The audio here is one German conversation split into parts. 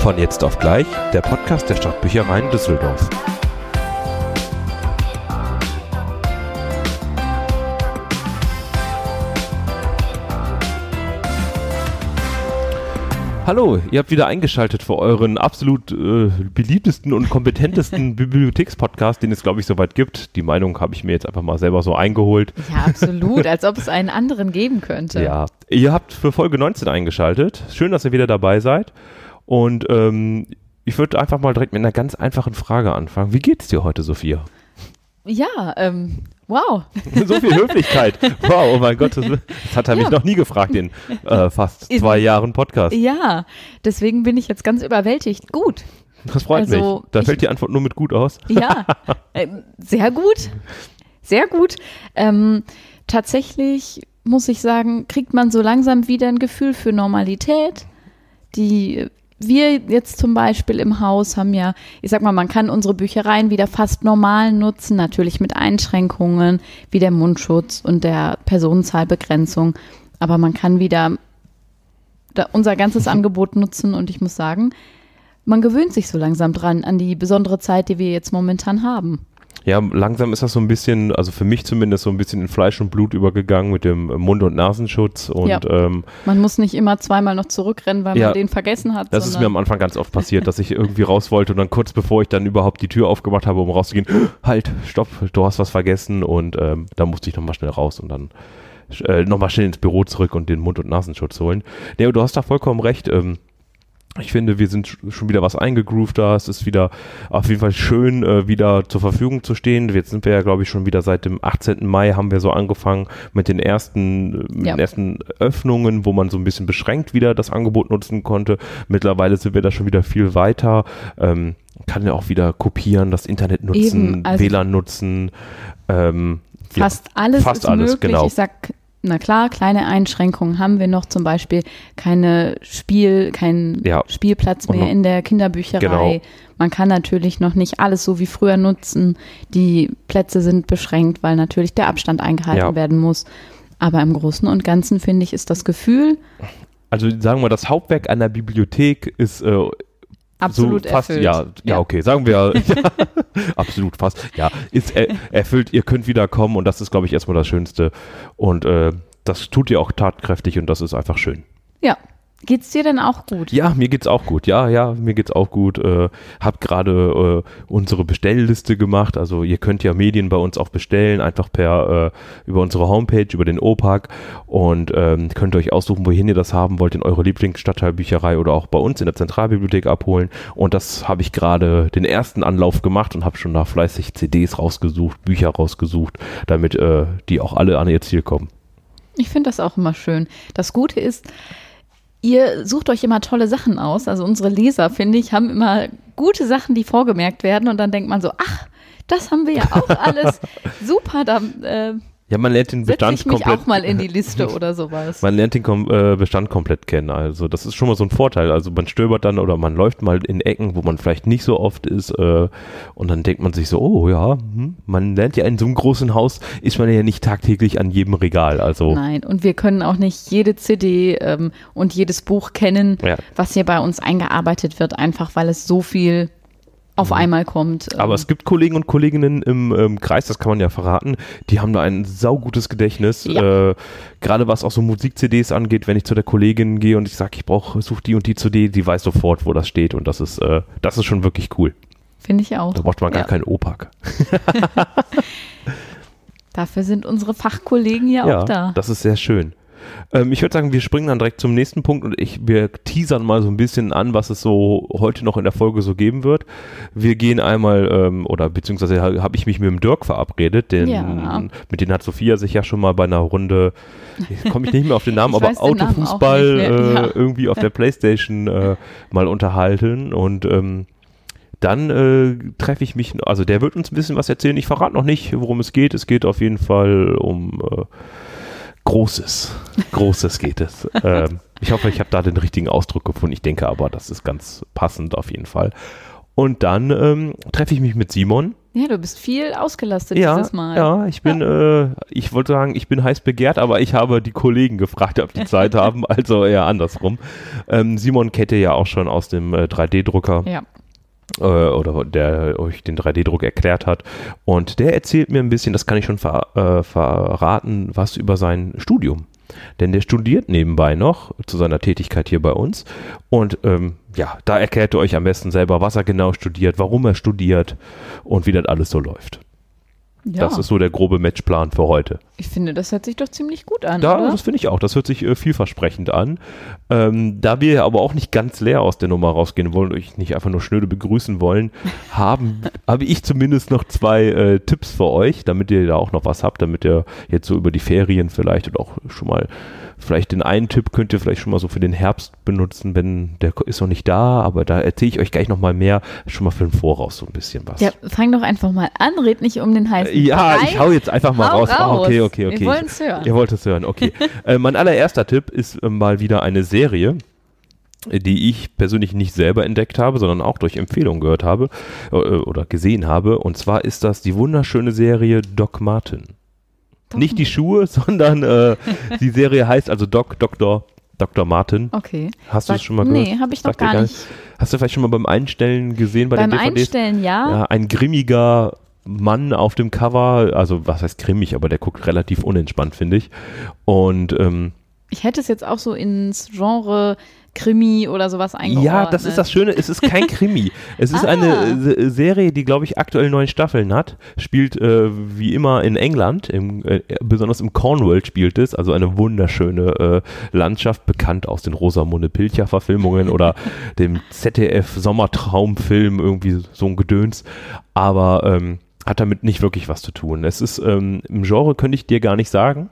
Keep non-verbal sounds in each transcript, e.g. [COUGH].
Von jetzt auf gleich, der Podcast der Stadtbüchereien Düsseldorf. Hallo, ihr habt wieder eingeschaltet für euren absolut äh, beliebtesten und kompetentesten [LAUGHS] Bibliothekspodcast, den es, glaube ich, soweit gibt. Die Meinung habe ich mir jetzt einfach mal selber so eingeholt. Ja, absolut, als ob es einen anderen geben könnte. Ja, ihr habt für Folge 19 eingeschaltet. Schön, dass ihr wieder dabei seid. Und ähm, ich würde einfach mal direkt mit einer ganz einfachen Frage anfangen. Wie geht's dir heute, Sophia? Ja, ähm, wow. [LAUGHS] so viel Höflichkeit. Wow, oh mein Gott, das, [LAUGHS] das hat er ja. mich noch nie gefragt in äh, fast zwei Jahren Podcast. Ja, deswegen bin ich jetzt ganz überwältigt. Gut. Das freut also, mich. Da fällt die Antwort nur mit gut aus. [LAUGHS] Ja, äh, sehr gut. Sehr gut. Ähm, tatsächlich muss ich sagen, kriegt man so langsam wieder ein Gefühl für Normalität. Die wir jetzt zum Beispiel im Haus haben ja, ich sag mal, man kann unsere Büchereien wieder fast normal nutzen, natürlich mit Einschränkungen wie der Mundschutz und der Personenzahlbegrenzung. Aber man kann wieder unser ganzes Angebot nutzen und ich muss sagen, man gewöhnt sich so langsam dran an die besondere Zeit, die wir jetzt momentan haben. Ja, langsam ist das so ein bisschen, also für mich zumindest so ein bisschen in Fleisch und Blut übergegangen mit dem Mund- und Nasenschutz. Und, ja. ähm, man muss nicht immer zweimal noch zurückrennen, weil ja, man den vergessen hat. Das ist mir am Anfang ganz oft passiert, dass ich irgendwie raus wollte und dann kurz bevor ich dann überhaupt die Tür aufgemacht habe, um rauszugehen, halt, stopp, du hast was vergessen und ähm, da musste ich nochmal schnell raus und dann äh, nochmal schnell ins Büro zurück und den Mund- und Nasenschutz holen. Nee, du hast da vollkommen recht. Ähm, ich finde, wir sind schon wieder was eingegroovt da. Es ist wieder auf jeden Fall schön, äh, wieder zur Verfügung zu stehen. Jetzt sind wir ja, glaube ich, schon wieder seit dem 18. Mai haben wir so angefangen mit den ersten, äh, ja. den ersten Öffnungen, wo man so ein bisschen beschränkt wieder das Angebot nutzen konnte. Mittlerweile sind wir da schon wieder viel weiter. Ähm, kann ja auch wieder kopieren, das Internet nutzen, Eben, also WLAN nutzen. Ähm, fast ja, alles fast ist alles, möglich. Genau. Ich sag na klar, kleine Einschränkungen haben wir noch, zum Beispiel keine Spiel, kein ja. Spielplatz mehr in der Kinderbücherei. Genau. Man kann natürlich noch nicht alles so wie früher nutzen. Die Plätze sind beschränkt, weil natürlich der Abstand eingehalten ja. werden muss. Aber im Großen und Ganzen finde ich, ist das Gefühl. Also sagen wir, das Hauptwerk einer Bibliothek ist äh, Absolut so fast, erfüllt. Ja, ja, okay, sagen wir, ja, [LAUGHS] [LAUGHS] absolut fast, ja, ist er, erfüllt, ihr könnt wieder kommen und das ist, glaube ich, erstmal das Schönste und äh, das tut ihr auch tatkräftig und das ist einfach schön. Ja, Geht's dir denn auch gut? Ja, mir geht's auch gut. Ja, ja, mir geht's auch gut. Äh, hab gerade äh, unsere Bestellliste gemacht. Also ihr könnt ja Medien bei uns auch bestellen, einfach per äh, über unsere Homepage, über den OPAC und ähm, könnt euch aussuchen, wohin ihr das haben wollt, in eure Lieblingsstadtteilbücherei oder auch bei uns in der Zentralbibliothek abholen. Und das habe ich gerade den ersten Anlauf gemacht und habe schon da fleißig CDs rausgesucht, Bücher rausgesucht, damit äh, die auch alle an ihr Ziel kommen. Ich finde das auch immer schön. Das Gute ist, ihr sucht euch immer tolle Sachen aus. Also unsere Leser, finde ich, haben immer gute Sachen, die vorgemerkt werden. Und dann denkt man so, ach, das haben wir ja auch [LAUGHS] alles. Super, da äh, ja, man lernt den Bestand ich mich komplett. auch mal in die Liste [LAUGHS] oder sowas. Man lernt den Kom äh, Bestand komplett kennen. Also das ist schon mal so ein Vorteil. Also man stöbert dann oder man läuft mal in Ecken, wo man vielleicht nicht so oft ist äh, und dann denkt man sich so, oh ja, hm, man lernt ja in so einem großen Haus, ist man ja nicht tagtäglich an jedem Regal. Also Nein, und wir können auch nicht jede CD ähm, und jedes Buch kennen, ja. was hier bei uns eingearbeitet wird, einfach weil es so viel auf mhm. einmal kommt. Aber es ähm. gibt Kollegen und Kolleginnen im ähm, Kreis, das kann man ja verraten, die haben da ein saugutes Gedächtnis. Ja. Äh, Gerade was auch so Musik-CDs angeht, wenn ich zu der Kollegin gehe und ich sage, ich brauche, suche die und die CD, die weiß sofort, wo das steht und das ist, äh, das ist schon wirklich cool. Finde ich auch. Da braucht man gar ja. keinen OPAC. [LAUGHS] Dafür sind unsere Fachkollegen ja, ja auch da. Das ist sehr schön. Ähm, ich würde sagen, wir springen dann direkt zum nächsten Punkt und ich, wir teasern mal so ein bisschen an, was es so heute noch in der Folge so geben wird. Wir gehen einmal, ähm, oder beziehungsweise habe ich mich mit dem Dirk verabredet, den, ja. mit dem hat Sophia sich ja schon mal bei einer Runde, komme ich nicht mehr auf den Namen, aber Autofußball äh, ja. irgendwie auf der Playstation äh, mal unterhalten und ähm, dann äh, treffe ich mich, also der wird uns ein bisschen was erzählen. Ich verrate noch nicht, worum es geht. Es geht auf jeden Fall um äh, Großes. Großes geht es. [LAUGHS] ähm, ich hoffe, ich habe da den richtigen Ausdruck gefunden. Ich denke aber, das ist ganz passend auf jeden Fall. Und dann ähm, treffe ich mich mit Simon. Ja, du bist viel ausgelastet Ja, dieses Mal. ja, ich bin, Äh, ich wollte sagen, ich bin heiß begehrt, aber ich habe die Kollegen gefragt, ob die Zeit [LAUGHS] haben, also eher andersrum. Ähm, Simon Kette ja auch schon aus dem äh, 3D-Drucker Ja. Äh, oder der euch den 3D-Druck erklärt hat. Und der erzählt mir ein bisschen, das kann ich schon ver äh, verraten, was über sein Studium. Denn der studiert nebenbei noch zu seiner Tätigkeit hier bei uns. Und ähm, ja, da erklärt er euch am besten selber, was er genau studiert, warum er studiert und wie das alles so läuft. Ja. Das ist so der grobe Matchplan für heute. ich finde, das hört sich doch ziemlich gut an, Da, oder? das finde ich auch. Das hört sich äh, vielversprechend an. Ähm, da wir aber auch nicht ganz leer aus der Nummer rausgehen wollen und euch nicht einfach nur schnöde begrüßen wollen, [LAUGHS] haben, habe ich zumindest noch zwei äh, Tipps für euch, damit ihr da auch noch was habt, damit ihr jetzt so über die Ferien vielleicht und auch schon mal, vielleicht den einen Tipp könnt ihr vielleicht schon mal so für den Herbst benutzen, wenn der ist noch nicht da, aber da erzähle ich euch gleich noch mal mehr, schon mal für den Voraus so ein bisschen was. Ja, fang doch einfach mal an, red nicht um den heißen Ja, Brei. ich hau jetzt einfach mal Hau raus. Ah, okay, raus. okay, okay. Wir wollen's hören. Ihr wollt es hören, okay. [LAUGHS] äh, mein allererster Tipp ist äh, mal wieder eine Serie, die ich persönlich nicht selber entdeckt habe, sondern auch durch Empfehlungen gehört habe äh, oder gesehen habe. Und zwar ist das die wunderschöne Serie Doc Martin. Doc nicht die Schuhe, [LAUGHS] sondern äh, die Serie heißt also Doc, Dr. Dr. Martin. Okay. Hast du es schon mal gehört? Nee, habe ich noch gar gar nicht. Hast du vielleicht schon mal beim Einstellen gesehen bei Beim den DVDs? Einstellen ja. Ja, ein grimmiger Mann auf dem Cover, also was heißt grimmig, aber der guckt relativ unentspannt, finde ich. Und ähm, Ich hätte es jetzt auch so ins Genre Krimi oder sowas eingeordnet. ja, das ist das Schöne, es ist kein Krimi. [LAUGHS] Es ist Ah. eine Serie, die, glaube ich, aktuell neun Staffeln hat. Spielt äh, wie immer in England, im, äh, besonders im Cornwall spielt es, also eine wunderschöne äh, Landschaft, bekannt aus den Rosamunde Pilcher-Verfilmungen oder [LAUGHS] dem ZDF-Sommertraumfilm, irgendwie so ein Gedöns. Aber ähm, hat damit nicht wirklich was zu tun. Es ist ähm, im Genre könnte ich dir gar nicht sagen.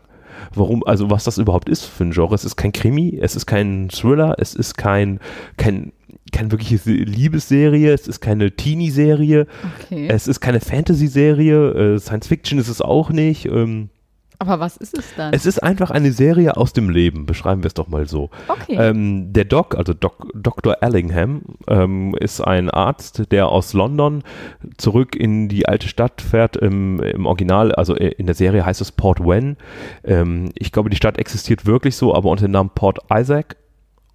Warum, also was das überhaupt ist für ein Genre. Es ist kein Krimi, es ist kein Thriller, es ist kein, kein, keine wirkliche Liebesserie, es ist keine Teenie-Serie, Okay. es ist keine Fantasy-Serie, äh, Science Fiction ist es auch nicht. Ähm, Aber was ist es dann? es ist einfach eine Serie aus dem Leben, beschreiben wir es doch mal so. okay. Ähm, der Doc, also Doc, Dr. Allingham, ähm, ist ein Arzt, der aus London zurück in die alte Stadt fährt. Im, im Original, also in der Serie heißt es Port Wen. Ähm, ich glaube, die Stadt existiert wirklich so, aber unter dem Namen Port Isaac.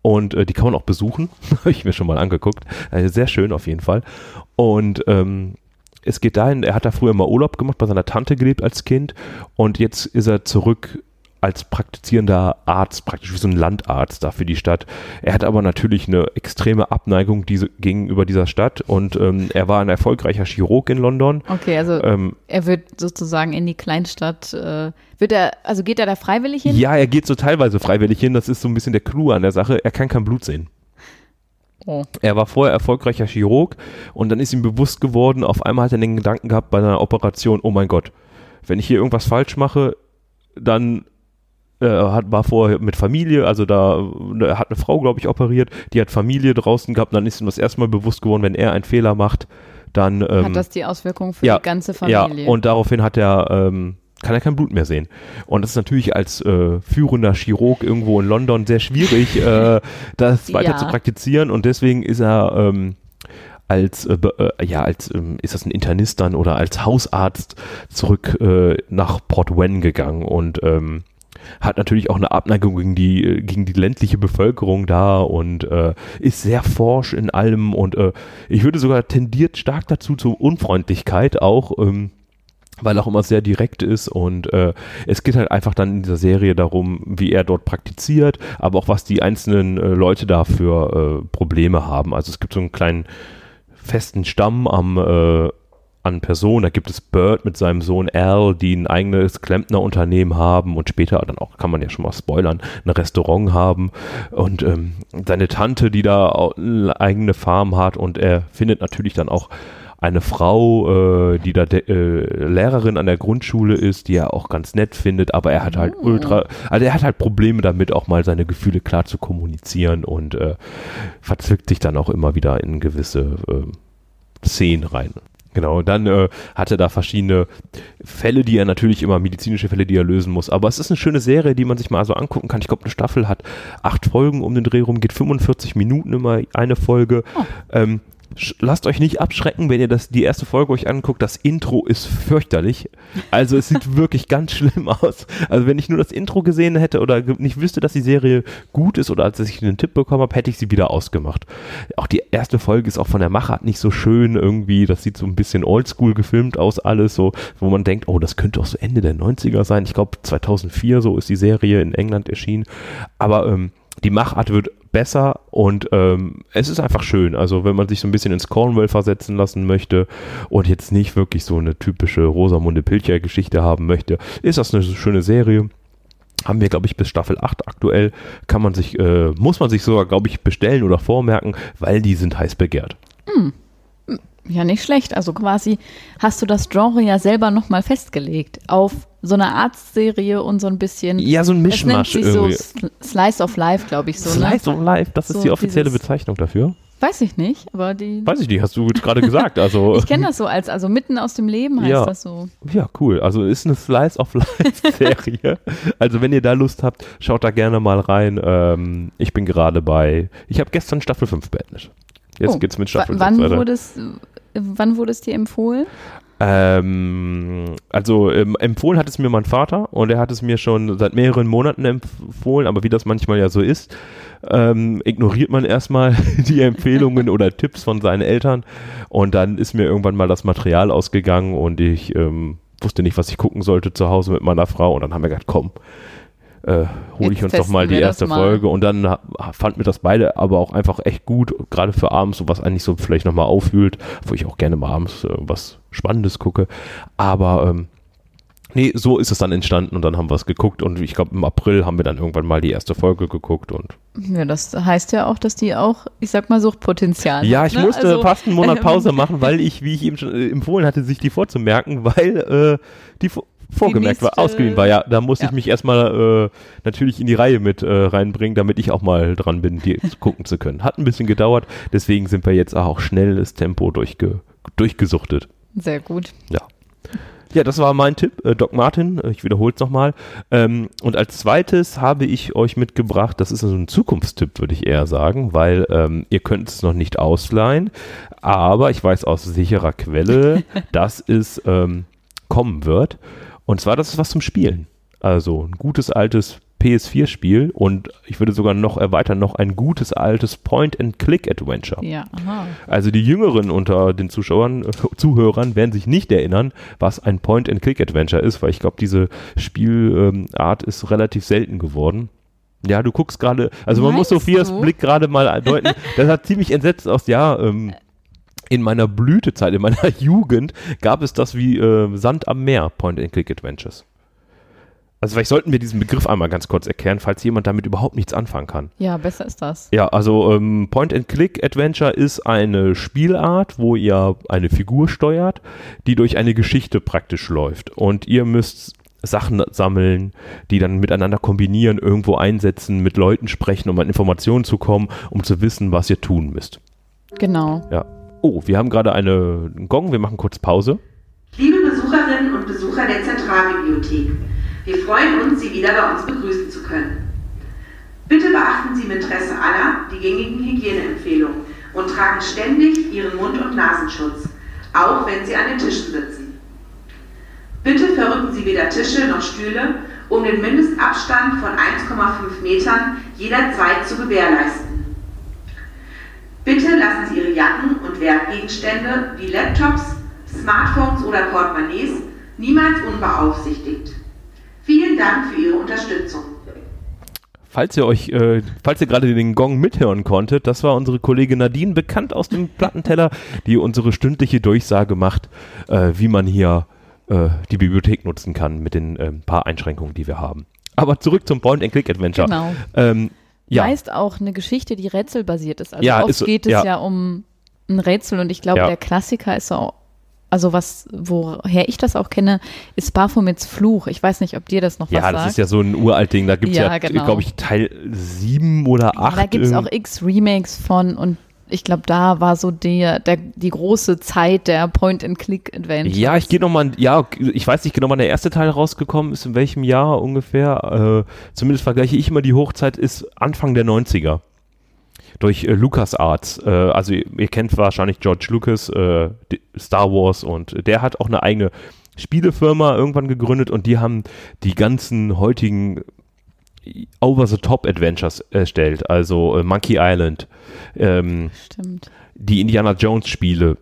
Und äh, die kann man auch besuchen. [LAUGHS] Habe ich mir schon mal angeguckt. Äh, sehr schön auf jeden Fall. Und ähm, es geht dahin, er hat da früher mal Urlaub gemacht, bei seiner Tante gelebt als Kind und jetzt ist er zurück als praktizierender Arzt, praktisch wie so ein Landarzt da für die Stadt. Er hat aber natürlich eine extreme Abneigung diese, gegenüber dieser Stadt und ähm, er war ein erfolgreicher Chirurg in London. okay, also Ähm, er wird sozusagen in die Kleinstadt, äh, wird er, also geht er da freiwillig hin? ja, er geht so teilweise freiwillig hin, das ist so ein bisschen der Clou an der Sache. Er kann kein Blut sehen. Oh. Er war vorher erfolgreicher Chirurg und dann ist ihm bewusst geworden, auf einmal hat er den Gedanken gehabt bei einer Operation, oh mein Gott, wenn ich hier irgendwas falsch mache, dann äh, hat, war vorher mit Familie, also da er hat eine Frau, glaube ich, operiert, die hat Familie draußen gehabt, dann ist ihm das erste Mal bewusst geworden, wenn er einen Fehler macht, dann ähm, Hat das die Auswirkungen für ja, die ganze Familie? ja, und daraufhin hat er, ähm, kann er kein Blut mehr sehen. Und das ist natürlich als äh, führender Chirurg irgendwo in London sehr schwierig, äh, [LAUGHS] das weiter Ja. zu praktizieren. Und deswegen ist er ähm, als, äh, äh, ja, als, ähm, ist das ein Internist dann oder als Hausarzt zurück äh, nach Port Wen gegangen und ähm, hat natürlich auch eine Abneigung gegen die, äh, gegen die ländliche Bevölkerung da und äh, ist sehr forsch in allem und äh, ich würde sogar tendiert stark dazu zur Unfreundlichkeit auch, ähm, weil auch immer sehr direkt ist und äh, es geht halt einfach dann in dieser Serie darum, wie er dort praktiziert, aber auch was die einzelnen äh, Leute da für äh, Probleme haben. Also es gibt so einen kleinen festen Stamm am äh, an Personen. Da gibt es Bird mit seinem Sohn Al, die ein eigenes Klempnerunternehmen haben und später dann auch, kann man ja schon mal spoilern, ein Restaurant haben und ähm, seine Tante, die da eine eigene Farm hat und er findet natürlich dann auch eine Frau, äh, die da äh, Lehrerin an der Grundschule ist, die er auch ganz nett findet, aber er hat halt Oh. ultra, also er hat halt Probleme damit, auch mal seine Gefühle klar zu kommunizieren und äh, verzwickt sich dann auch immer wieder in gewisse äh, Szenen rein. Genau, dann äh, hat er da verschiedene Fälle, die er natürlich immer, medizinische Fälle, die er lösen muss. Aber es ist eine schöne Serie, die man sich mal so angucken kann. Ich glaube, eine Staffel hat acht Folgen um den Dreh rum, geht 45 Minuten immer eine Folge. Oh. Ähm, lasst euch nicht abschrecken, wenn ihr das, die erste Folge euch anguckt. Das Intro ist fürchterlich. Also es sieht [LAUGHS] wirklich ganz schlimm aus. Also wenn ich nur das Intro gesehen hätte oder nicht wüsste, dass die Serie gut ist oder als ich einen Tipp bekommen habe, hätte ich sie wieder ausgemacht. Auch die erste Folge ist auch von der Machart nicht so schön irgendwie. Das sieht so ein bisschen oldschool gefilmt aus alles, so, wo man denkt, oh, das könnte auch so Ende der 90er sein. Ich glaube 2004 so ist die Serie in England erschienen. Aber ähm, die Machart wird besser und ähm, es ist einfach schön. Also wenn man sich so ein bisschen ins Cornwall versetzen lassen möchte und jetzt nicht wirklich so eine typische Rosamunde Pilcher-Geschichte haben möchte, ist das eine schöne Serie. Haben wir, glaube ich, bis Staffel 8 aktuell. Kann man sich, äh, muss man sich sogar, glaube ich, bestellen oder vormerken, weil die sind heiß begehrt. Ja, nicht schlecht. Also quasi hast du das Genre ja selber nochmal festgelegt auf so eine Arztserie und so ein bisschen. Ja, so ein es nennt Mischmasch irgendwie. so Sl- Slice of Life, glaube ich so. Slice ne? of Life, das ist So die offizielle Bezeichnung dafür. Weiß ich nicht, aber die. Weiß ich nicht, hast du gerade gesagt. Also, [LAUGHS] Ich kenne das so als, also mitten aus dem Leben heißt Ja. das so. Ja, cool. Also ist eine Slice of Life [LAUGHS] Serie. also wenn ihr da Lust habt, schaut da gerne mal rein. Ähm, ich bin gerade bei, ich habe gestern Staffel 5 beendet. Jetzt Oh, geht's mit Staffel 6 wann weiter. wurde es, äh, wann wurde es dir empfohlen? Ähm, also ähm, empfohlen hat es mir mein Vater und er hat es mir schon seit mehreren Monaten empfohlen, aber wie das manchmal ja so ist, ähm, ignoriert man erstmal [LAUGHS] die Empfehlungen oder Tipps von seinen Eltern und dann ist mir irgendwann mal das Material ausgegangen und ich ähm, wusste nicht, was ich gucken sollte zu Hause mit meiner Frau und dann haben wir gedacht, komm, äh, hole ich uns doch mal die erste mal. Folge und dann ha- fanden wir das beide aber auch einfach echt gut, gerade für abends, so was eigentlich so vielleicht nochmal aufwühlt, wo ich auch gerne mal abends äh, was Spannendes gucke, aber ähm, nee, so ist es dann entstanden und dann haben wir es geguckt und ich glaube im April haben wir dann irgendwann mal die erste Folge geguckt und Ja, das heißt ja auch, dass die auch, ich sag mal, Suchtpotenzial ja, hat, ich ne? musste Also, fast einen Monat ähm, [LAUGHS] Pause machen, weil ich, wie ich eben schon äh, empfohlen hatte, sich die vorzumerken, weil äh, die vo- vorgemerkt war, nächste- ausgeliehen war. Ja, da musste ja. ich mich erstmal äh, natürlich in die Reihe mit äh, reinbringen, damit ich auch mal dran bin, die [LAUGHS] gucken zu können. Hat ein bisschen gedauert, deswegen sind wir jetzt auch schnelles Tempo durchge durchgesuchtet. Sehr gut. Ja. Ja, das war mein Tipp, äh, Doc Martin. äh, Ich wiederhole es nochmal. Ähm, und als zweites habe ich euch mitgebracht, das ist so ein Zukunftstipp, würde ich eher sagen, weil ähm, ihr könnt es noch nicht ausleihen, aber ich weiß aus sicherer Quelle, [LAUGHS] dass es ähm, kommen wird. Und zwar, das ist was zum Spielen. Also ein gutes altes PS4-Spiel und ich würde sogar noch erweitern, noch ein gutes altes Point-and-Click-Adventure. Ja, aha. Also die Jüngeren unter den Zuschauern, äh, [LAUGHS] Zuhörern werden sich nicht erinnern, was ein Point-and-Click-Adventure ist, weil ich glaube, diese Spielart ist relativ selten geworden. Ja, du guckst gerade, also man muss Meinst Sophias du? Blick gerade mal deuten. [LAUGHS] Das hat ziemlich entsetzt aus, ja, ähm, in meiner Blütezeit, in meiner [LAUGHS] Jugend gab es das wie äh, Sand am Meer, Point-and-Click-Adventures. Also vielleicht sollten wir diesen Begriff einmal ganz kurz erklären, falls jemand damit überhaupt nichts anfangen kann. Ja, besser ist das. Ja, also ähm, Point-and-Click-Adventure ist eine Spielart, wo ihr eine Figur steuert, die durch eine Geschichte praktisch läuft. Und ihr müsst Sachen sammeln, die dann miteinander kombinieren, irgendwo einsetzen, mit Leuten sprechen, um an Informationen zu kommen, um zu wissen, was ihr tun müsst. Genau. Ja. Oh, wir haben gerade eine einen Gong, wir machen kurz Pause. Liebe Besucherinnen und Besucher der Zentralbibliothek, wir freuen uns, Sie wieder bei uns begrüßen zu können. Bitte beachten Sie im Interesse aller die gängigen Hygieneempfehlungen und tragen ständig Ihren Mund- und Nasenschutz, auch wenn Sie an den Tischen sitzen. Bitte verrücken Sie weder Tische noch Stühle, um den Mindestabstand von 1,5 Metern jederzeit zu gewährleisten. Bitte lassen Sie Ihre Jacken und Wertgegenstände wie Laptops, Smartphones oder Portemonnaies niemals unbeaufsichtigt. Vielen Dank für Ihre Unterstützung. Falls ihr euch, äh, falls ihr gerade den Gong mithören konntet, das war unsere Kollegin Nadine, bekannt aus dem Plattenteller, die unsere stündliche Durchsage macht, äh, wie man hier äh, die Bibliothek nutzen kann mit den äh, paar Einschränkungen, die wir haben. Aber zurück zum Point-and-Click-Adventure. Genau. Ähm, ja, Meist auch eine Geschichte, die rätselbasiert ist. Also Ja, oft ist geht es ja. ja. um ein Rätsel und ich glaube, Ja. der Klassiker ist so, also was, woher ich das auch kenne, ist Baphomets Fluch. Ich weiß nicht, ob dir das noch ja, was das sagt. ist ja so ein uralt Ding. Da gibt es ja, Ja, genau. glaube ich, Teil 7 oder 8. Ja, da gibt es auch x Remakes von und ich glaube, da war so der, der, die große Zeit der Point-and-Click-Adventure. Ja, ich gehe nochmal, ja, ich weiß nicht genau, wann der erste Teil rausgekommen ist, in welchem Jahr ungefähr. Äh, zumindest vergleiche ich immer die Hochzeit, ist Anfang der 90er. Durch äh, LucasArts. Äh, also ihr, ihr, kennt wahrscheinlich George Lucas, äh, Star Wars und der hat auch eine eigene Spielefirma irgendwann gegründet und die haben die ganzen heutigen Over-the-Top-Adventures erstellt, also äh, Monkey Island, ähm, die Indiana Jones-Spiele.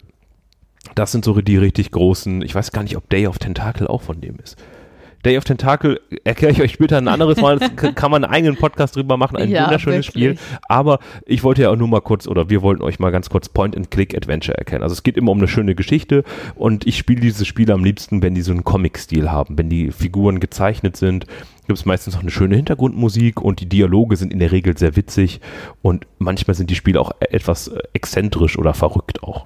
Das sind so die richtig großen, ich weiß gar nicht, ob Day of Tentacle auch von dem ist. Day of Tentacle erkläre ich euch später ein anderes Mal. Das kann man einen eigenen Podcast drüber machen. Ein [LAUGHS] ja, wunderschönes wirklich. Spiel. Aber ich wollte ja auch nur mal kurz, oder wir wollten euch mal ganz kurz Point-and-Click-Adventure erkennen. Also es geht immer um eine schöne Geschichte und ich spiele diese Spiele am liebsten, wenn die so einen Comic-Stil haben. Wenn die Figuren gezeichnet sind, gibt es meistens auch eine schöne Hintergrundmusik und die Dialoge sind in der Regel sehr witzig und manchmal sind die Spiele auch etwas äh, exzentrisch oder verrückt auch.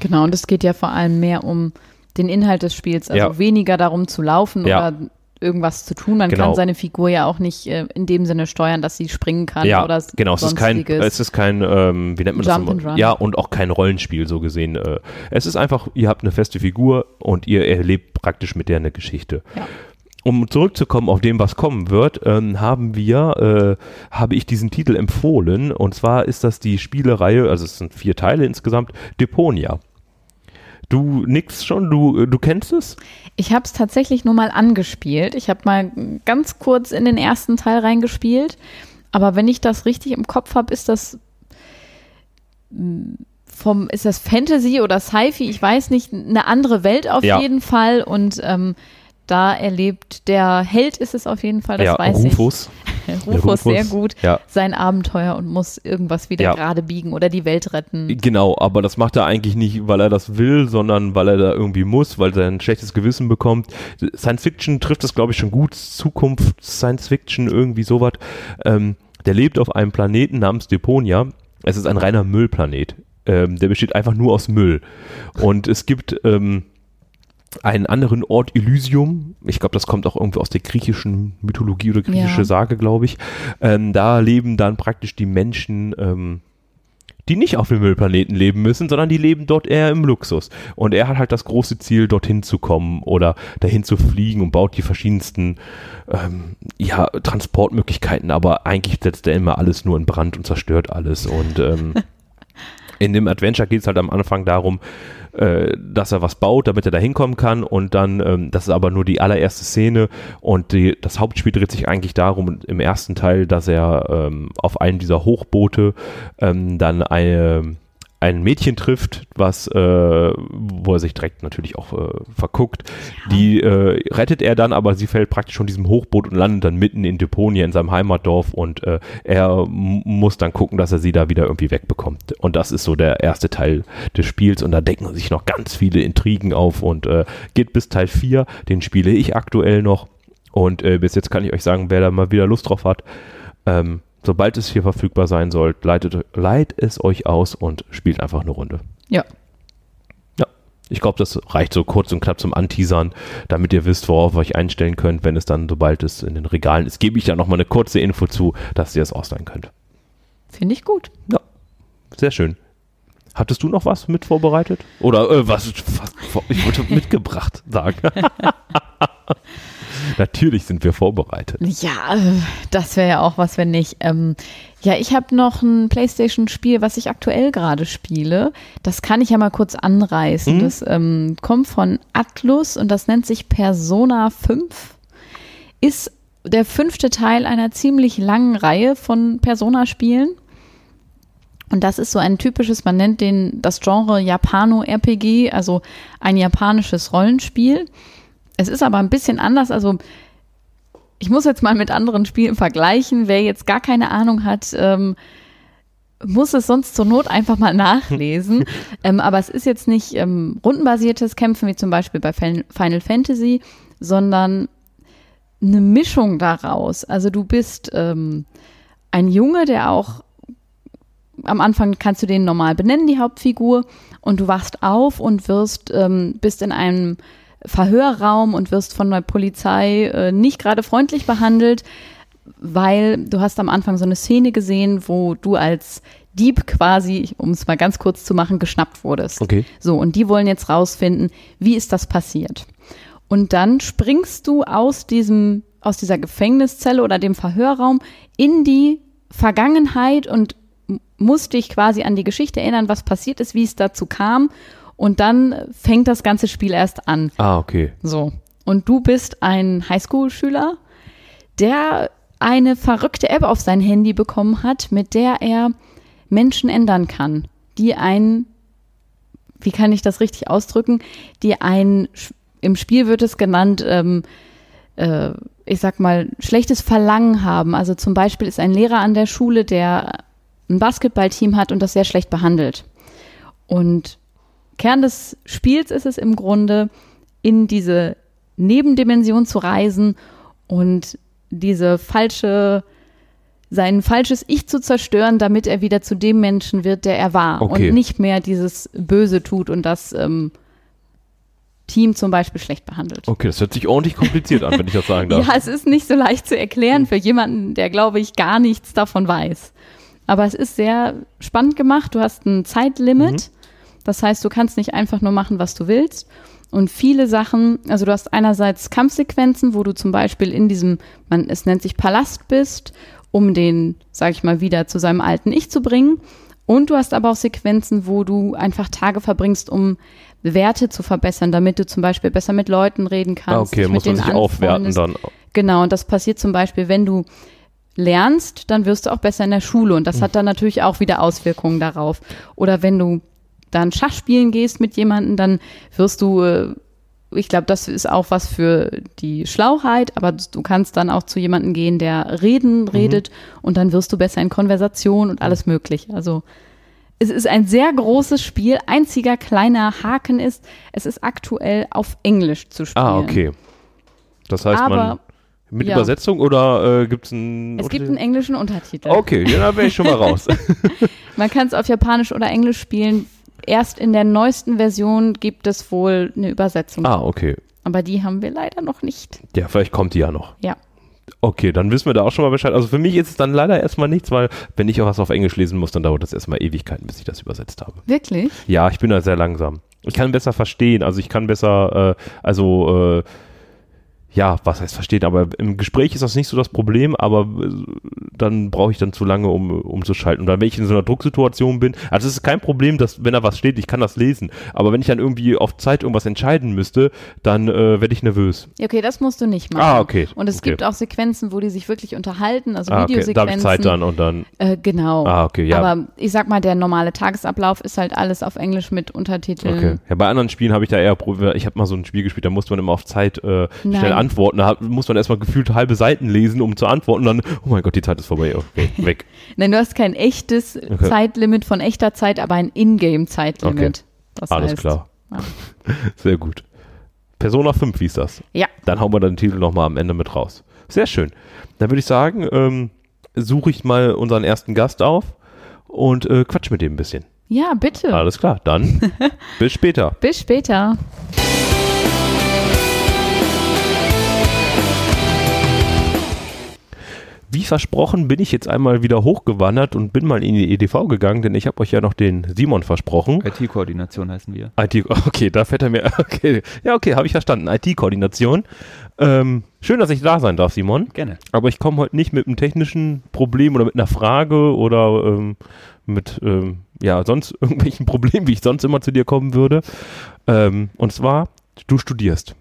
Genau, und es geht ja vor allem mehr um den Inhalt des Spiels, also ja. weniger darum zu laufen ja. oder irgendwas zu tun. Man genau. kann seine Figur ja auch nicht äh, in dem Sinne steuern, dass sie springen kann ja, oder genau, es ist kein, es ist kein, ähm, wie nennt man Jump das? Immer? Ja, und auch kein Rollenspiel so gesehen. Äh, es ist einfach, ihr habt eine feste Figur und ihr erlebt praktisch mit der eine Geschichte. Ja. Um zurückzukommen auf dem, was kommen wird, ähm, haben wir, äh, habe ich diesen Titel empfohlen und zwar ist das die Spielereihe, also es sind vier Teile insgesamt, Deponia. Du nix schon, du, äh, du kennst es? Ich habe es tatsächlich nur mal angespielt. Ich habe mal ganz kurz in den ersten Teil reingespielt. Aber wenn ich das richtig im Kopf habe, ist das mm, vom, ist das Fantasy oder Sci-Fi? Ich weiß nicht, eine andere Welt auf ja. jeden Fall. Und ähm, da erlebt der Held ist es auf jeden Fall, das ja, weiß Rufus. [LAUGHS] ich. Rufus, Rufus sehr gut, ja. sein Abenteuer und muss irgendwas wieder ja. gerade biegen oder die Welt retten. Genau, aber das macht er eigentlich nicht, weil er das will, sondern weil er da irgendwie muss, weil er ein schlechtes Gewissen bekommt. Science Fiction trifft das, glaube ich, schon gut. Zukunft, Science Fiction, irgendwie sowas. Ähm, der lebt auf einem Planeten namens Deponia. Es ist ein reiner Müllplanet. Ähm, der besteht einfach nur aus Müll. Und es gibt ähm, einen anderen Ort Elysium. Ich glaube, das kommt auch irgendwie aus der griechischen Mythologie oder griechische ja. Sage, glaube ich. Ähm, da leben dann praktisch die Menschen, ähm, die nicht auf dem Müllplaneten leben müssen, sondern die leben dort eher im Luxus. Und er hat halt das große Ziel, dorthin zu kommen oder dahin zu fliegen und baut die verschiedensten ähm, ja, Transportmöglichkeiten, aber eigentlich setzt er immer alles nur in Brand und zerstört alles. Und ähm, [LAUGHS] in dem Adventure geht es halt am Anfang darum, äh, dass er was baut, damit er da hinkommen kann. Und dann, ähm, das ist aber nur die allererste Szene. Und die, das Hauptspiel dreht sich eigentlich darum im ersten Teil, dass er ähm, auf einem dieser Hochboote ähm, dann eine ein Mädchen trifft, was, äh, wo er sich direkt natürlich auch äh, verguckt. Ja. Die äh, rettet er dann, aber sie fällt praktisch von diesem Hochboot und landet dann mitten in Deponia in seinem Heimatdorf und äh, er muss dann gucken, dass er sie da wieder irgendwie wegbekommt. Und das ist so der erste Teil des Spiels und da decken sich noch ganz viele Intrigen auf und äh, geht bis Teil 4, den spiele ich aktuell noch. Und äh, bis jetzt kann ich euch sagen, wer da mal wieder Lust drauf hat, ähm, sobald es hier verfügbar sein soll, leitet, leitet es euch aus und spielt einfach eine Runde. Ja. Ja. Ich glaube, das reicht so kurz und knapp zum Anteasern, damit ihr wisst, worauf ihr euch einstellen könnt, wenn es dann, sobald es in den Regalen ist, gebe ich da nochmal eine kurze Info zu, dass ihr es ausleihen könnt. Finde ich gut. Ja. Sehr schön. Hattest du noch was mit vorbereitet? Oder äh, was, was ich wollte [LAUGHS] mitgebracht sagen. [LAUGHS] [LAUGHS] Natürlich sind wir vorbereitet. Ja, das wäre ja auch was, wenn nicht. Ähm, ja, ich habe noch ein PlayStation-Spiel, was ich aktuell gerade spiele. Das kann ich ja mal kurz anreißen. Mhm. Das ähm, kommt von Atlus und das nennt sich Persona 5. Ist der fünfte Teil einer ziemlich langen Reihe von Persona-Spielen. Und das ist so ein typisches, man nennt den das Genre Japano-RPG, also ein japanisches Rollenspiel. Es ist aber ein bisschen anders. Also ich muss jetzt mal mit anderen Spielen vergleichen. Wer jetzt gar keine Ahnung hat, ähm, muss es sonst zur Not einfach mal nachlesen. [LAUGHS] ähm, aber es ist jetzt nicht ähm, rundenbasiertes Kämpfen wie zum Beispiel bei Final Fantasy, sondern eine Mischung daraus. Also du bist ähm, ein Junge, der auch am Anfang kannst du den normal benennen, die Hauptfigur, und du wachst auf und wirst, ähm, bist in einem Verhörraum und wirst von der Polizei äh, nicht gerade freundlich behandelt, weil du hast am Anfang so eine Szene gesehen, wo du als Dieb quasi, um es mal ganz kurz zu machen, geschnappt wurdest. Okay. So, und die wollen jetzt rausfinden, wie ist das passiert? Und dann springst du aus diesem, aus dieser Gefängniszelle oder dem Verhörraum in die Vergangenheit und musst dich quasi an die Geschichte erinnern, was passiert ist, wie es dazu kam. Und dann fängt das ganze Spiel erst an. Ah, okay. So. Und du bist ein Highschool-Schüler, der eine verrückte App auf sein Handy bekommen hat, mit der er Menschen ändern kann, die ein, wie kann ich das richtig ausdrücken, die ein, im Spiel wird es genannt, ähm, äh, ich sag mal, schlechtes Verlangen haben. Also zum Beispiel ist ein Lehrer an der Schule, der ein Basketballteam hat und das sehr schlecht behandelt. Und Kern des Spiels ist es im Grunde, in diese Nebendimension zu reisen und diese falsche, sein falsches Ich zu zerstören, damit er wieder zu dem Menschen wird, der er war Okay. und nicht mehr dieses Böse tut und das ähm, Team zum Beispiel schlecht behandelt. Okay, das hört sich ordentlich kompliziert an, wenn ich das sagen darf. [LAUGHS] Ja, es ist nicht so leicht zu erklären für jemanden, der, glaube ich, gar nichts davon weiß. Aber es ist sehr spannend gemacht. Du hast ein Zeitlimit. Das heißt, du kannst nicht einfach nur machen, was du willst. Und viele Sachen, also du hast einerseits Kampfsequenzen, wo du zum Beispiel in diesem, man, es nennt sich Palast bist, um den, sag ich mal, wieder zu seinem alten Ich zu bringen. Und du hast aber auch Sequenzen, wo du einfach Tage verbringst, um Werte zu verbessern, damit du zum Beispiel besser mit Leuten reden kannst. Ah, okay, muss man sich aufwerten dann. Genau, und das passiert zum Beispiel, wenn du lernst, dann wirst du auch besser in der Schule und das hat dann natürlich auch wieder Auswirkungen darauf. Oder wenn du dann Schach spielen gehst mit jemandem, dann wirst du, äh, ich glaube, das ist auch was für die Schlauheit, aber du kannst dann auch zu jemandem gehen, der reden, redet und dann wirst du besser in Konversation und alles mögliche. Also es ist ein sehr großes Spiel. Einziger kleiner Haken ist, es ist aktuell auf Englisch zu spielen. Ah, okay. Das heißt, Aber man mit ja. Übersetzung oder äh, gibt es einen es gibt einen englischen Untertitel. Okay, ja, da wäre ich schon mal raus. [LAUGHS] [LAUGHS] Man kann es auf Japanisch oder Englisch spielen. Erst in der neuesten Version gibt es wohl eine Übersetzung. ah, okay. Aber die haben wir leider noch nicht. Ja, vielleicht kommt die ja noch. Ja. Okay, dann wissen wir da auch schon mal Bescheid. Also für mich ist es dann leider erstmal nichts, weil wenn ich auch was auf Englisch lesen muss, dann dauert das erstmal Ewigkeiten, bis ich das übersetzt habe. Wirklich? Ja, ich bin da sehr langsam. Ich kann besser verstehen, also ich kann besser, äh, also äh, ja, was heißt verstehen, aber im Gespräch ist das nicht so das Problem, aber äh, dann brauche ich dann zu lange, um umzuschalten. Und dann, wenn ich in so einer Drucksituation bin, also es ist kein Problem, dass wenn da was steht, ich kann das lesen, aber wenn ich dann irgendwie auf Zeit irgendwas entscheiden müsste, dann äh, werde ich nervös. Okay, das musst du nicht machen. Ah, okay. Und es Okay. gibt auch Sequenzen, wo die sich wirklich unterhalten, also Ah, okay, da habe Videosequenzen. ich Zeit dann und dann, Äh, genau. ah, okay, ja. Aber ich sag mal, der normale Tagesablauf ist halt alles auf Englisch mit Untertiteln. Okay. Ja, bei anderen Spielen habe ich da eher. Ich habe mal so ein Spiel gespielt, da musste man immer auf Zeit äh, schnell antworten. Da muss man erstmal gefühlt halbe Seiten lesen, um zu antworten. Und dann, oh mein Gott, die Zeit ist vorbei. Okay, [LAUGHS] weg. Nein, du hast kein echtes Okay. Zeitlimit von echter Zeit, aber ein Ingame-Zeitlimit. Das Alles heißt, klar. ja. [LAUGHS] Sehr gut. Persona 5 hieß das. Ja. Dann hauen wir dann den Titel nochmal am Ende mit raus. Sehr schön. Dann würde ich sagen, ähm, suche ich mal unseren ersten Gast auf und äh, quatsch mit dem ein bisschen. Ja, bitte. Alles klar, dann [LAUGHS] bis später. Bis später. Wie versprochen bin ich jetzt einmal wieder hochgewandert und bin mal in die EDV gegangen, denn ich habe euch ja noch den Simon versprochen. IT-Koordination heißen wir. IT, okay, da fährt er mir, [LAUGHS] okay, ja, okay, habe ich verstanden. IT-Koordination. Ähm, schön, dass ich da sein darf, Simon. Gerne. Aber ich komme heute nicht mit einem technischen Problem oder mit einer Frage oder ähm, mit, ähm, ja, sonst [LAUGHS] irgendwelchen Problemen, wie ich sonst immer zu dir kommen würde. Ähm, und zwar, du studierst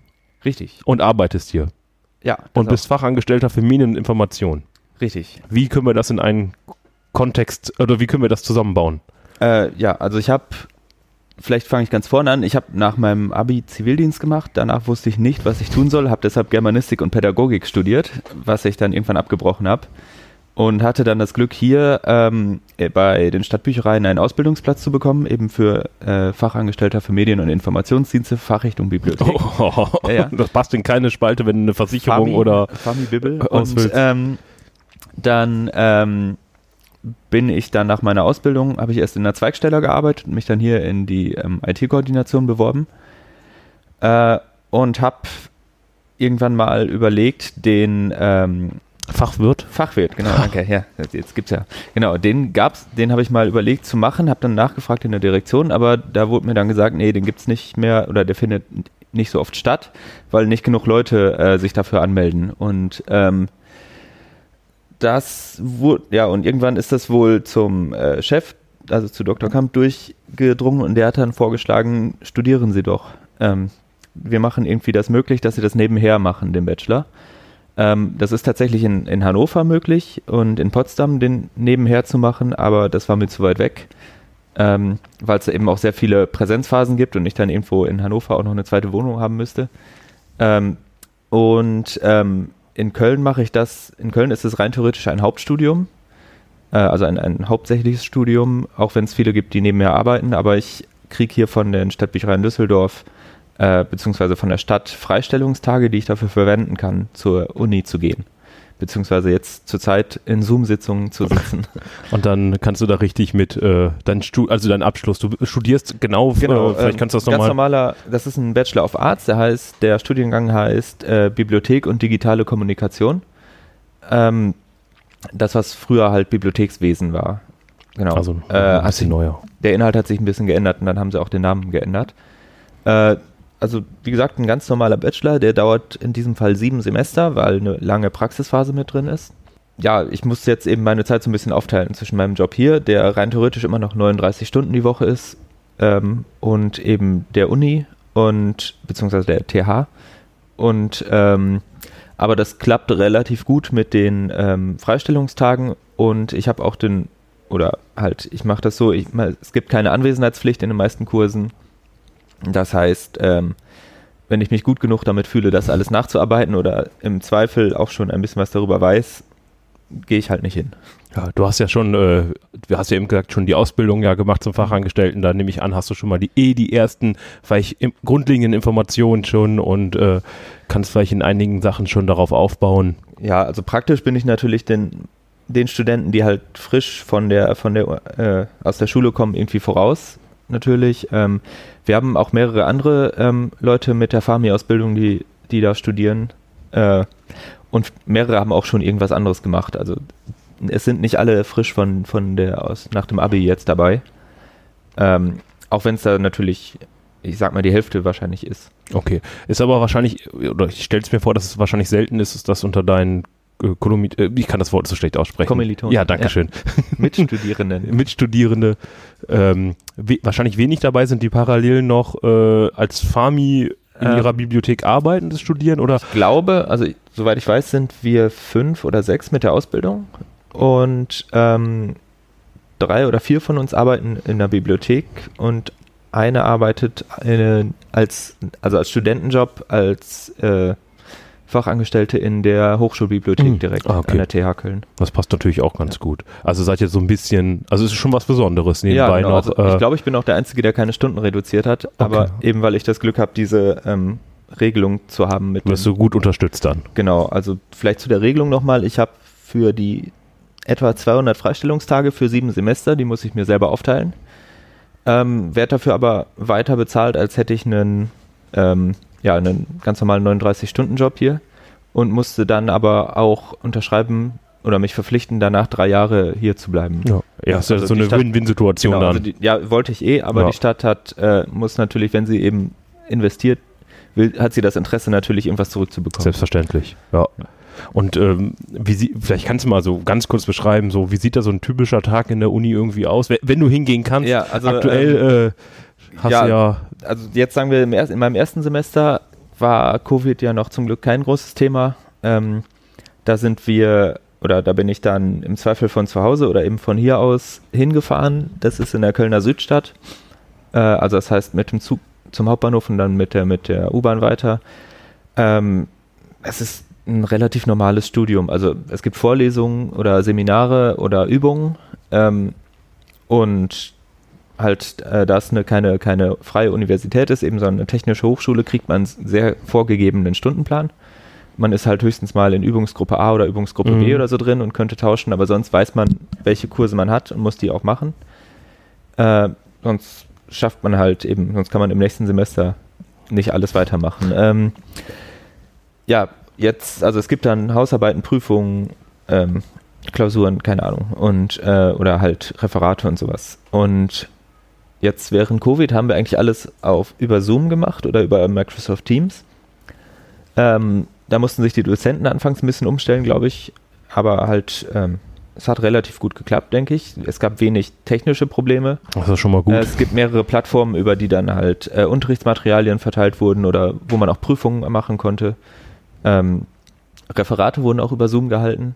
Richtig. und arbeitest hier Ja. und bist Fachangestellter für Medien und Information. auch. Richtig. Wie können wir das in einen Kontext oder wie können wir das zusammenbauen? Äh, ja, also ich habe, vielleicht fange ich ganz vorne an, ich habe nach meinem Abi Zivildienst gemacht, danach wusste ich nicht, was ich tun soll, habe deshalb Germanistik und Pädagogik studiert, was ich dann irgendwann abgebrochen habe und hatte dann das Glück hier ähm, äh, bei den Stadtbüchereien einen Ausbildungsplatz zu bekommen, eben für äh, Fachangestellter für Medien- und Informationsdienste, Fachrichtung Bibliothek. Oh, [LAUGHS] Ja, ja. Das passt in keine Spalte, wenn eine Versicherung Fami, oder Fami Bibel. Und ähm, dann ähm, bin ich dann nach meiner Ausbildung, habe ich erst in der Zweigsteller gearbeitet und mich dann hier in die ähm, IT-Koordination beworben äh, und habe irgendwann mal überlegt, den ähm, Fachwirt. Fachwirt, genau, danke, ja, jetzt- jetzt gibt's ja, genau, den gab's, den habe ich mal überlegt zu machen, habe dann nachgefragt in der Direktion, aber da wurde mir dann gesagt, nee, den gibt's nicht mehr oder der findet nicht so oft statt, weil nicht genug Leute äh, sich dafür anmelden und ähm, das wurde, ja, und irgendwann ist das wohl zum äh, Chef, also zu Dr. Kamp durchgedrungen und der hat dann vorgeschlagen, studieren Sie doch. Ähm, wir machen irgendwie das möglich, dass Sie das nebenher machen, den Bachelor. Ähm, das ist tatsächlich in, in Hannover möglich und in Potsdam den nebenher zu machen, aber das war mir zu weit weg, ähm, weil es eben auch sehr viele Präsenzphasen gibt und ich dann irgendwo in Hannover auch noch eine zweite Wohnung haben müsste. Ähm, und ähm, in Köln mache ich das, in Köln ist es rein theoretisch ein Hauptstudium, äh, also ein, ein hauptsächliches Studium, auch wenn es viele gibt, die nebenher arbeiten, aber ich kriege hier von den Stadtbüchereien Düsseldorf äh, beziehungsweise von der Stadt Freistellungstage, die ich dafür verwenden kann, zur Uni zu gehen. Beziehungsweise jetzt zurzeit in Zoom-Sitzungen zu sitzen. Und dann kannst du da richtig mit äh, dein Stu also dein Abschluss. Du studierst genau, genau äh, vielleicht ähm, kannst du das ganz nochmal. normaler, das ist ein Bachelor of Arts, der heißt, der Studiengang heißt äh, Bibliothek und digitale Kommunikation. Ähm, das, was früher halt Bibliothekswesen war. Genau. Also äh, ein bisschen sich, neuer. der Inhalt hat sich ein bisschen geändert und dann haben sie auch den Namen geändert. Äh, also wie gesagt, ein ganz normaler Bachelor, der dauert in diesem Fall sieben Semester, weil eine lange Praxisphase mit drin ist. Ja, ich muss jetzt eben meine Zeit so ein bisschen aufteilen zwischen meinem Job hier, der rein theoretisch immer noch 39 Stunden die Woche ist, ähm, und eben der Uni und beziehungsweise der TH. Und ähm, aber das klappt relativ gut mit den ähm, Freistellungstagen und ich habe auch den, oder halt, ich mache das so, ich, es gibt keine Anwesenheitspflicht in den meisten Kursen. Das heißt, ähm, wenn ich mich gut genug damit fühle, das alles nachzuarbeiten oder im Zweifel auch schon ein bisschen was darüber weiß, gehe ich halt nicht hin. Ja, du hast ja schon, äh, du hast ja eben gesagt, schon die Ausbildung ja gemacht zum Fachangestellten. Da nehme ich an, hast du schon mal die eh die ersten vielleicht im, grundlegenden Informationen schon und äh, kannst vielleicht in einigen Sachen schon darauf aufbauen. Ja, also praktisch bin ich natürlich den, den Studenten, die halt frisch von der, von der, äh, aus der Schule kommen, irgendwie voraus, natürlich. Ähm, wir haben auch mehrere andere ähm, Leute mit der FAMI-Ausbildung, die, die da studieren. Äh, und mehrere haben auch schon irgendwas anderes gemacht. Also es sind nicht alle frisch von, von der aus nach dem Abi jetzt dabei. Ähm, auch wenn es da natürlich, ich sag mal, die Hälfte wahrscheinlich ist. Okay. Ist aber wahrscheinlich, oder ich stelle es mir vor, dass es wahrscheinlich selten ist, dass das unter deinen äh, Kolomit äh, ich kann das Wort so schlecht aussprechen. Kommilitonen. Ja, danke schön. [LAUGHS] Mitstudierenden. [LAUGHS] Mitstudierende ähm, we wahrscheinlich wenig dabei sind, die parallel noch äh, als Fami in Ähm. ihrer Bibliothek arbeiten, das studieren oder Ich glaube, also soweit ich weiß, sind wir fünf oder sechs mit der Ausbildung und ähm, drei oder vier von uns arbeiten in der Bibliothek und eine arbeitet in, als, also als Studentenjob als äh, Fachangestellte in der Hochschulbibliothek Hm. direkt Ah, okay. an der TH Köln. das passt natürlich auch ganz gut. Also seid ihr so ein bisschen, also es ist schon was Besonderes nebenbei genau, noch. also äh, ich glaube, ich bin auch der Einzige, der keine Stunden reduziert hat, aber eben weil ich das Glück habe, diese ähm, Regelung zu haben mit wirst dem- du gut unterstützt dann. Genau, also vielleicht zu der Regelung nochmal. Ich habe für die etwa 200 Freistellungstage für sieben Semester, die muss ich mir selber aufteilen. Ähm, werde dafür aber weiter bezahlt, als hätte ich einen, ähm, ja, einen ganz normalen 39-Stunden-Job hier und musste dann aber auch unterschreiben oder mich verpflichten, danach drei Jahre hier zu bleiben. Ja, ja Also so eine Win-Win-Situation Genau, dann. also die, ja, wollte ich eh, aber Ja. die Stadt hat, äh, muss natürlich, wenn sie eben investiert, will, hat sie das Interesse natürlich, irgendwas zurückzubekommen. Selbstverständlich, ja. Und ähm, wie sie, vielleicht kannst du mal so ganz kurz beschreiben, so wie sieht da so ein typischer Tag in der Uni irgendwie aus, wenn, wenn du hingehen kannst. Ja, also, Aktuell äh, hast ja, ja, also jetzt sagen wir, in meinem ersten Semester war Covid ja noch zum Glück kein großes Thema. Ähm, da sind wir, oder da bin ich dann im Zweifel von zu Hause oder eben von hier aus hingefahren. Das ist in der Kölner Südstadt. Äh, also das heißt mit dem Zug zum Hauptbahnhof und dann mit der, mit der U-Bahn weiter. Ähm, es ist ein relativ normales Studium. Also es gibt Vorlesungen oder Seminare oder Übungen. Ähm, und halt, äh, da es eine, keine, keine freie Universität ist, eben so eine technische Hochschule, kriegt man einen sehr vorgegebenen Stundenplan. Man ist halt höchstens mal in Übungsgruppe A oder Übungsgruppe B Mhm. oder so drin und könnte tauschen, aber sonst weiß man, welche Kurse man hat und muss die auch machen. Äh, sonst schafft man halt eben, sonst kann man im nächsten Semester nicht alles weitermachen. Ähm, ja, jetzt, also es gibt dann Hausarbeiten, Prüfungen, ähm, Klausuren, keine Ahnung, und äh, oder halt Referate und sowas. Und jetzt während Covid haben wir eigentlich alles auf über Zoom gemacht oder über Microsoft Teams. Ähm, da mussten sich die Dozenten anfangs ein bisschen umstellen, glaube ich. aber halt, ähm, es hat relativ gut geklappt, denke ich. Es gab wenig technische Probleme. Das ist schon mal gut. Äh, es gibt mehrere Plattformen, über die dann halt äh, Unterrichtsmaterialien verteilt wurden oder wo man auch Prüfungen machen konnte. Ähm, Referate wurden auch über Zoom gehalten.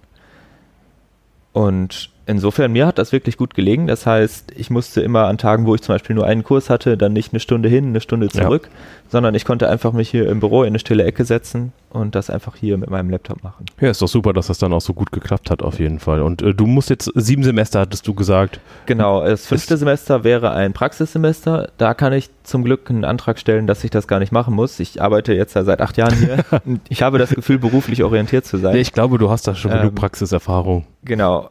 Und insofern, mir hat das wirklich gut gelegen. Das heißt, ich musste immer an Tagen, wo ich zum Beispiel nur einen Kurs hatte, dann nicht eine Stunde hin, eine Stunde zurück, sondern ich konnte einfach mich hier im Büro in eine stille Ecke setzen und das einfach hier mit meinem Laptop machen. ja, ist doch super, dass das dann auch so gut geklappt hat, auf jeden Fall. Und äh, du musst jetzt sieben Semester, hattest du gesagt. Genau, das fünfte Semester wäre ein Praxissemester. Da kann ich zum Glück einen Antrag stellen, dass ich das gar nicht machen muss. Ich arbeite jetzt ja seit acht Jahren hier. [LAUGHS] ich habe das Gefühl, beruflich orientiert zu sein. Ja, ich glaube, du hast da schon Ähm, genug Praxiserfahrung. Genau.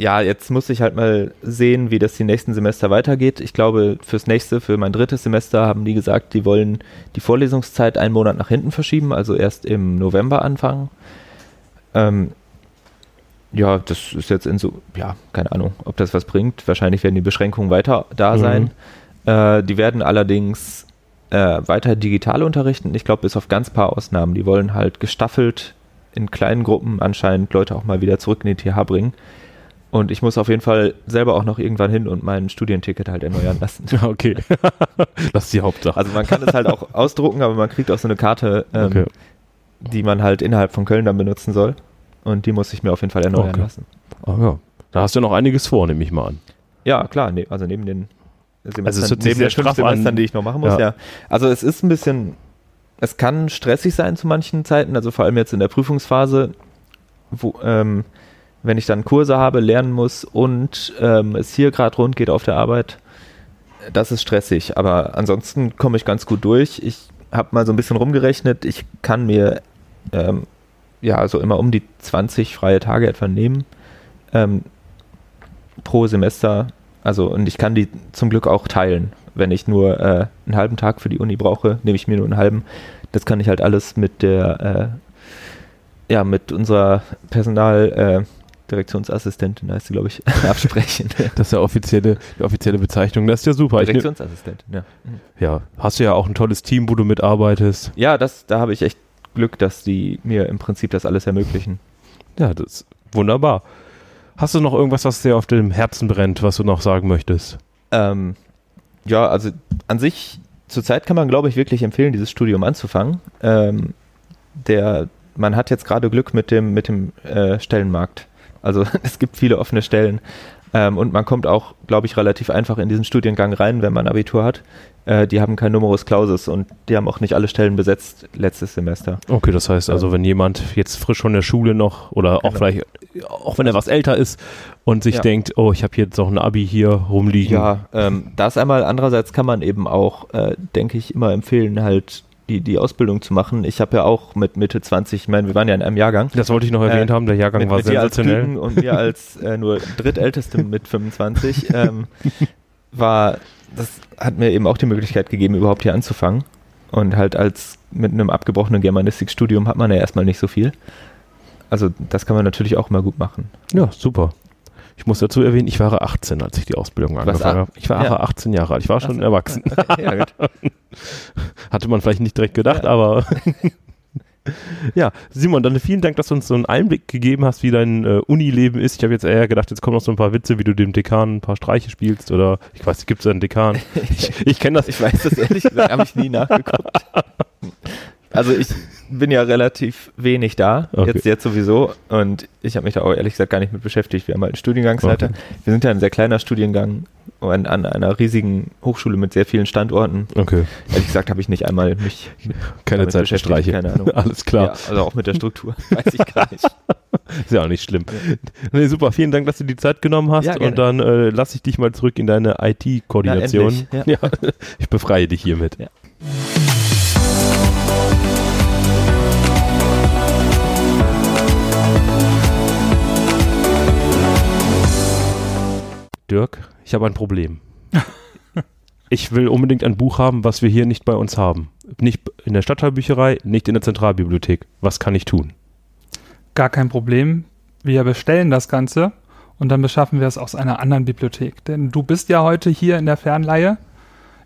Ja, jetzt muss ich halt mal sehen, wie das die nächsten Semester weitergeht. Ich glaube, fürs nächste, für mein drittes Semester haben die gesagt, die wollen die Vorlesungszeit einen Monat nach hinten verschieben, also erst im November anfangen. Ähm, ja, das ist jetzt in so, ja, keine Ahnung, ob das was bringt. Wahrscheinlich werden die Beschränkungen weiter da Mhm. sein. Äh, die werden allerdings äh, weiter digital unterrichten. Ich glaube, bis auf ganz paar Ausnahmen. Die wollen halt gestaffelt in kleinen Gruppen anscheinend Leute auch mal wieder zurück in die TH bringen. Und ich muss auf jeden Fall selber auch noch irgendwann hin und mein Studienticket halt erneuern lassen. Ja, [LAUGHS] okay. [LAUGHS] das ist die Hauptsache. Also man kann es halt auch ausdrucken, aber man kriegt auch so eine Karte, ähm, Okay. die man halt innerhalb von Köln dann benutzen soll. Und die muss ich mir auf jeden Fall erneuern Okay. lassen. Ah, ja. Da hast du noch einiges vor, nehme ich mal an. Ja, klar, ne, also neben den Also Semestern, es hört neben den fünf Semestern, die ich noch machen muss, Ja. ja. Also es ist ein bisschen, es kann stressig sein zu manchen Zeiten, also vor allem jetzt in der Prüfungsphase, wo, ähm, wenn ich dann Kurse habe, lernen muss und ähm, es hier gerade rund geht auf der Arbeit, das ist stressig. Aber ansonsten komme ich ganz gut durch. Ich habe mal so ein bisschen rumgerechnet. Ich kann mir ähm, ja also immer um die 20 freie Tage etwa nehmen ähm, pro Semester. Also und ich kann die zum Glück auch teilen. Wenn ich nur äh, einen halben Tag für die Uni brauche, nehme ich mir nur einen halben. Das kann ich halt alles mit der äh, ja mit unserer Personal äh, Direktionsassistentin heißt sie, glaube ich, [LAUGHS] absprechen. [LAUGHS] Das ist ja offizielle, die offizielle Bezeichnung. Das ist ja super. Direktionsassistentin, ja. ja, hast du ja auch ein tolles Team, wo du mitarbeitest. Ja, das, da habe ich echt Glück, dass die mir im Prinzip das alles ermöglichen. Ja, das ist wunderbar. Hast du noch irgendwas, was dir auf dem Herzen brennt, was du noch sagen möchtest? Ähm, ja, also an sich, zurzeit kann man, glaube ich, wirklich empfehlen, dieses Studium anzufangen. Ähm, der, man hat jetzt gerade Glück mit dem, mit dem äh, Stellenmarkt. Also [LAUGHS] es gibt viele offene Stellen. Ähm, und man kommt auch, glaube ich, relativ einfach in diesen Studiengang rein, wenn man Abitur hat. Äh, die haben kein Numerus Clausus und die haben auch nicht alle Stellen besetzt letztes Semester. Okay, das heißt also, Ähm. wenn jemand jetzt frisch von der Schule noch oder auch Genau. vielleicht, auch wenn er was älter ist und sich Ja. denkt, oh, ich habe jetzt noch ein Abi hier rumliegen. Ja, ähm, das einmal. Andererseits kann man eben auch, äh, denke ich, immer empfehlen, halt die, die Ausbildung zu machen. Ich habe ja auch mit Mitte 20, ich meine, wir waren ja in einem Jahrgang. Das wollte ich noch erwähnt Äh, haben, der Jahrgang mit, war mit sensationell. Und mir als [LAUGHS] äh, nur drittälteste mit 25 ähm, war, das hat mir eben auch die Möglichkeit gegeben, überhaupt hier anzufangen. Und halt als mit einem abgebrochenen Germanistikstudium hat man ja erstmal nicht so viel. Also das kann man natürlich auch mal gut machen. Ja, super. Ich muss dazu erwähnen, ich war 18, als ich die Ausbildung warst angefangen habe. Ich war ja. 18 Jahre alt. Ich war schon Ach so. erwachsen. Okay, [LAUGHS] ja. [LAUGHS] Hatte man vielleicht nicht direkt gedacht, Ja. aber [LAUGHS] ja, Simon, dann vielen Dank, dass du uns so einen Einblick gegeben hast, wie dein äh, Unileben ist. Ich habe jetzt eher gedacht, jetzt kommen noch so ein paar Witze, wie du dem Dekan ein paar Streiche spielst oder ich weiß, gibt es einen Dekan? Ich, ich kenne das. Ich weiß das ehrlich gesagt, habe ich nie nachgeguckt. Also ich bin ja relativ wenig da, Okay. jetzt, jetzt sowieso. Und ich habe mich da auch ehrlich gesagt gar nicht mit beschäftigt. Wir haben halt einen Studiengangsleiter. Okay. Wir sind ja ein sehr kleiner Studiengang an, an einer riesigen Hochschule mit sehr vielen Standorten. Okay, Ehrlich gesagt habe ich nicht einmal mich keine Zeit für beschäftigt, Streiche. Keine Ahnung. [LAUGHS] Alles klar. Ja, also auch mit der Struktur. [LAUGHS] Weiß ich gar nicht. Ist ja auch nicht schlimm. Nee, super, vielen Dank, dass du die Zeit genommen hast Ja, und dann äh, lasse ich dich mal zurück in deine IT-Koordination. Na, endlich, [LAUGHS] ja. ich befreie dich hiermit. Ja. Dirk, ich habe ein Problem. [LAUGHS] Ich will unbedingt ein Buch haben, was wir hier nicht bei uns haben. Nicht in der Stadtteilbücherei, nicht in der Zentralbibliothek. Was kann ich tun? Gar kein Problem. Wir bestellen das Ganze und dann beschaffen wir es aus einer anderen Bibliothek. Denn du bist ja heute hier in der Fernleihe,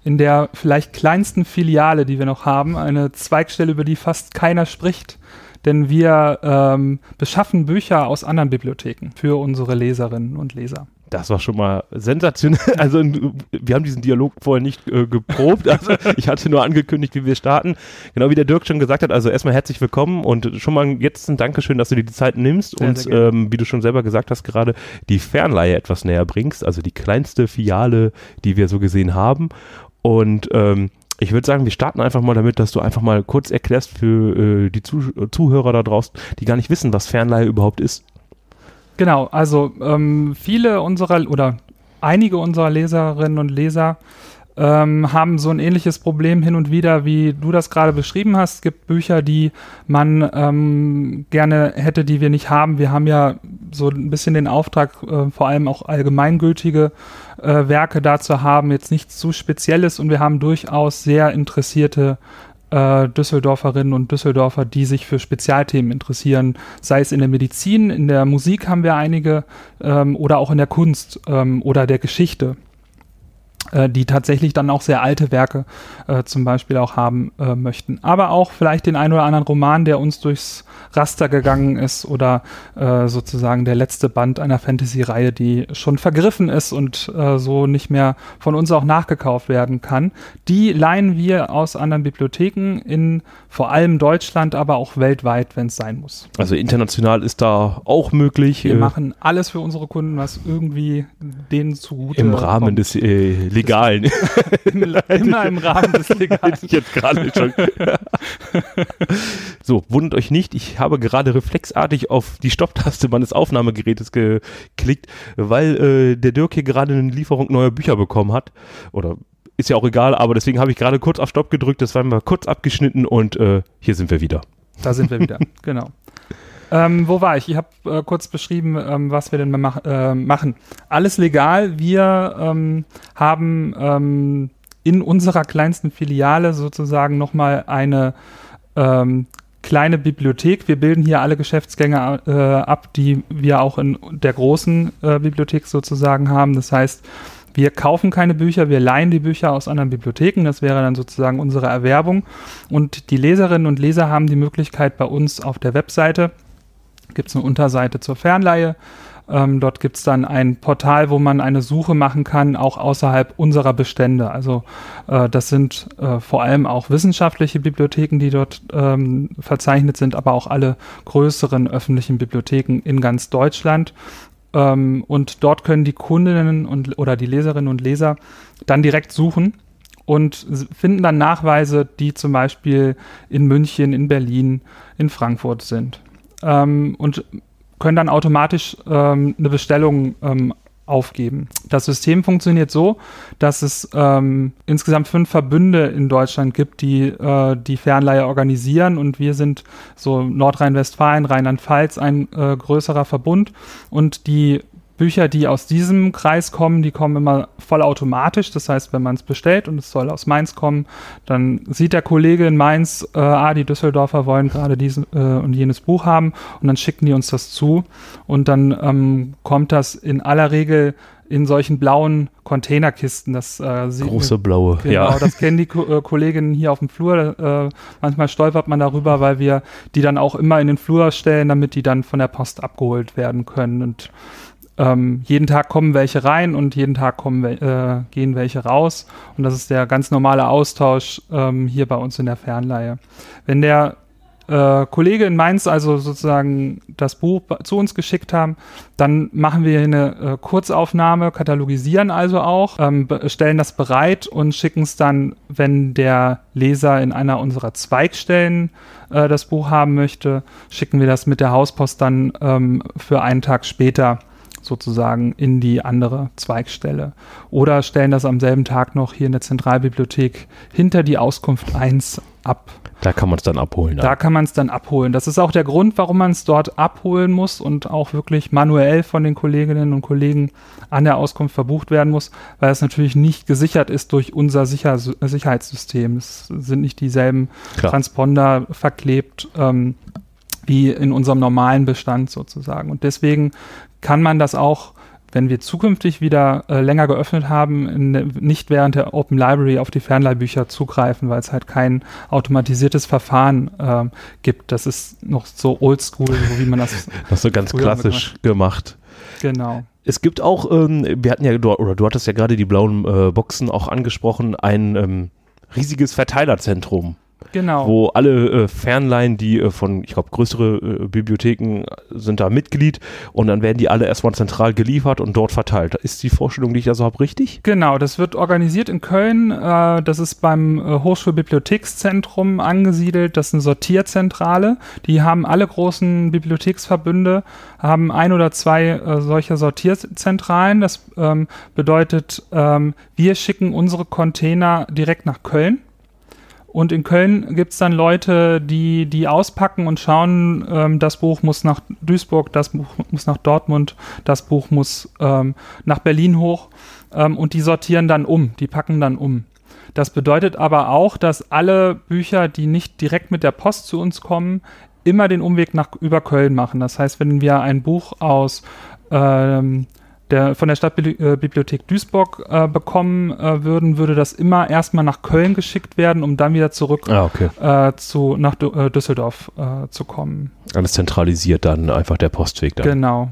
in der vielleicht kleinsten Filiale, die wir noch haben, eine Zweigstelle, über die fast keiner spricht. denn wir ähm, beschaffen Bücher aus anderen Bibliotheken für unsere Leserinnen und Leser. Das war schon mal sensationell. [LAUGHS] Also wir haben diesen Dialog vorher nicht äh, geprobt. Also [LAUGHS] ich hatte nur angekündigt, wie wir starten. Genau wie der Dirk schon gesagt hat. Also erstmal herzlich willkommen und schon mal jetzt ein Dankeschön, dass du dir die Zeit nimmst Sehr, und sehr ähm, wie du schon selber gesagt hast, gerade die Fernleihe etwas näher bringst. Also die kleinste Filiale, die wir so gesehen haben. Und ähm, ich würde sagen, wir starten einfach mal damit, dass du einfach mal kurz erklärst für äh, die Zuh Zuhörer da draußen, die gar nicht wissen, was Fernleihe überhaupt ist. Genau, also ähm, viele unserer oder einige unserer Leserinnen und Leser ähm, haben so ein ähnliches Problem hin und wieder, wie du das gerade beschrieben hast. Es gibt Bücher, die man ähm, gerne hätte, die wir nicht haben. Wir haben ja so ein bisschen den Auftrag, äh, vor allem auch allgemeingültige äh, Werke da zu haben, jetzt nichts zu Spezielles und wir haben durchaus sehr interessierte äh, Düsseldorferinnen und Düsseldorfer, die sich für Spezialthemen interessieren, sei es in der Medizin, in der Musik haben wir einige ähm, oder auch in der Kunst ähm, oder der Geschichte äh, die tatsächlich dann auch sehr alte Werke äh, zum Beispiel auch haben äh, möchten. Aber auch vielleicht den einen oder anderen Roman, der uns durchs Raster gegangen ist oder äh, sozusagen der letzte Band einer Fantasy-Reihe, die schon vergriffen ist und äh, so nicht mehr von uns auch nachgekauft werden kann. Die leihen wir aus anderen Bibliotheken in vor allem Deutschland, aber auch weltweit, wenn es sein muss. Also international ist da auch möglich. Wir äh, machen alles für unsere Kunden, was irgendwie denen zugute Im Rahmen kommt. des äh, Legalen. [LAUGHS] immer im Rahmen des [LAUGHS] Legalen. Jetzt gerade schon. [LAUGHS] so, wundert euch nicht, ich habe gerade reflexartig auf die Stopptaste meines Aufnahmegerätes geklickt, weil äh, der Dirk hier gerade eine Lieferung neuer Bücher bekommen hat. Oder ist ja auch egal, aber deswegen habe ich gerade kurz auf Stopp gedrückt, das war mal kurz abgeschnitten und äh, hier sind wir wieder. Da sind wir wieder, genau. Ähm, wo war ich? Ich habe äh, kurz beschrieben, ähm, was wir denn mach, äh, machen. Alles legal. Wir ähm, haben ähm, in unserer kleinsten Filiale sozusagen nochmal eine ähm, kleine Bibliothek. Wir bilden hier alle Geschäftsgänge äh, ab, die wir auch in der großen äh, Bibliothek sozusagen haben. Das heißt, wir kaufen keine Bücher, wir leihen die Bücher aus anderen Bibliotheken. Das wäre dann sozusagen unsere Erwerbung. Und die Leserinnen und Leser haben die Möglichkeit bei uns auf der Webseite, gibt es eine Unterseite zur Fernleihe. Ähm, dort gibt es dann ein Portal, wo man eine Suche machen kann, auch außerhalb unserer Bestände. Also äh, das sind äh, vor allem auch wissenschaftliche Bibliotheken, die dort ähm, verzeichnet sind, aber auch alle größeren öffentlichen Bibliotheken in ganz Deutschland. Ähm, und dort können die Kundinnen und oder die Leserinnen und Leser dann direkt suchen und finden dann Nachweise, die zum Beispiel in München, in Berlin, in Frankfurt sind. Ähm, und können dann automatisch ähm, eine Bestellung ähm, aufgeben. Das System funktioniert so, dass es ähm, insgesamt fünf Verbünde in Deutschland gibt, die äh, die Fernleihe organisieren und wir sind so Nordrhein-Westfalen, Rheinland-Pfalz ein äh, größerer Verbund und die Bücher, die aus diesem Kreis kommen, die kommen immer vollautomatisch. Das heißt, wenn man es bestellt und es soll aus Mainz kommen, dann sieht der Kollege in Mainz, äh, ah, die Düsseldorfer wollen gerade dieses äh, und jenes Buch haben und dann schicken die uns das zu und dann ähm, kommt das in aller Regel in solchen blauen Containerkisten. Das äh, sieht Große blaue, Genau, ja. das kennen die Ko äh, Kolleginnen hier auf dem Flur. Äh, manchmal stolpert man darüber, weil wir die dann auch immer in den Flur stellen, damit die dann von der Post abgeholt werden können. Und ähm, jeden Tag kommen welche rein und jeden Tag kommen, äh, gehen welche raus. Und das ist der ganz normale Austausch ähm, hier bei uns in der Fernleihe. Wenn der äh, Kollege in Mainz also sozusagen das Buch zu uns geschickt haben, dann machen wir eine äh, Kurzaufnahme, katalogisieren also auch, ähm, stellen das bereit und schicken es dann, wenn der Leser in einer unserer Zweigstellen äh, das Buch haben möchte, schicken wir das mit der Hauspost dann ähm, für einen Tag später sozusagen in die andere Zweigstelle. Oder stellen das am selben Tag noch hier in der Zentralbibliothek hinter die Auskunft 1 ab. Da kann man es dann abholen. Da kann man es dann abholen. Das ist auch der Grund, warum man es dort abholen muss und auch wirklich manuell von den Kolleginnen und Kollegen an der Auskunft verbucht werden muss, weil es natürlich nicht gesichert ist durch unser Sicher Sicherheitssystem. Es sind nicht dieselben Klar. Transponder verklebt ähm, wie in unserem normalen Bestand sozusagen. Und deswegen kann man das auch wenn wir zukünftig wieder äh, länger geöffnet haben, in, nicht während der Open Library auf die Fernleihbücher zugreifen, weil es halt kein automatisiertes Verfahren äh, gibt. Das ist noch so oldschool, so wie man das. [LAUGHS] Das so ganz klassisch gemacht. Genau. Es gibt auch, ähm, wir hatten ja, du, oder du hattest ja gerade die blauen äh, Boxen auch angesprochen, ein ähm, riesiges Verteilerzentrum. Genau. wo alle äh, Fernleihen, die äh, von, ich glaube, größere äh, Bibliotheken sind da Mitglied und dann werden die alle erstmal zentral geliefert und dort verteilt. Ist die Vorstellung, die ich da so habe, richtig? Genau, das wird organisiert in Köln. Äh, das ist beim äh, Hochschulbibliothekszentrum angesiedelt. Das ist eine Sortierzentrale. Die haben alle großen Bibliotheksverbünde, haben ein oder zwei äh, solcher Sortierzentralen. Das ähm, bedeutet, ähm, wir schicken unsere Container direkt nach Köln. Und in Köln gibt es dann Leute, die die auspacken und schauen, ähm, das Buch muss nach Duisburg, das Buch muss nach Dortmund, das Buch muss ähm, nach Berlin hoch ähm, und die sortieren dann um, die packen dann um. Das bedeutet aber auch, dass alle Bücher, die nicht direkt mit der Post zu uns kommen, immer den Umweg nach über Köln machen. Das heißt, wenn wir ein Buch aus ähm, der, von der Stadtbibliothek Duisburg äh, bekommen äh, würden, würde das immer erstmal nach Köln geschickt werden, um dann wieder zurück Ah, okay. äh, zu, nach Du- äh, Düsseldorf äh, zu kommen. Alles zentralisiert dann einfach der Postweg dann. Genau.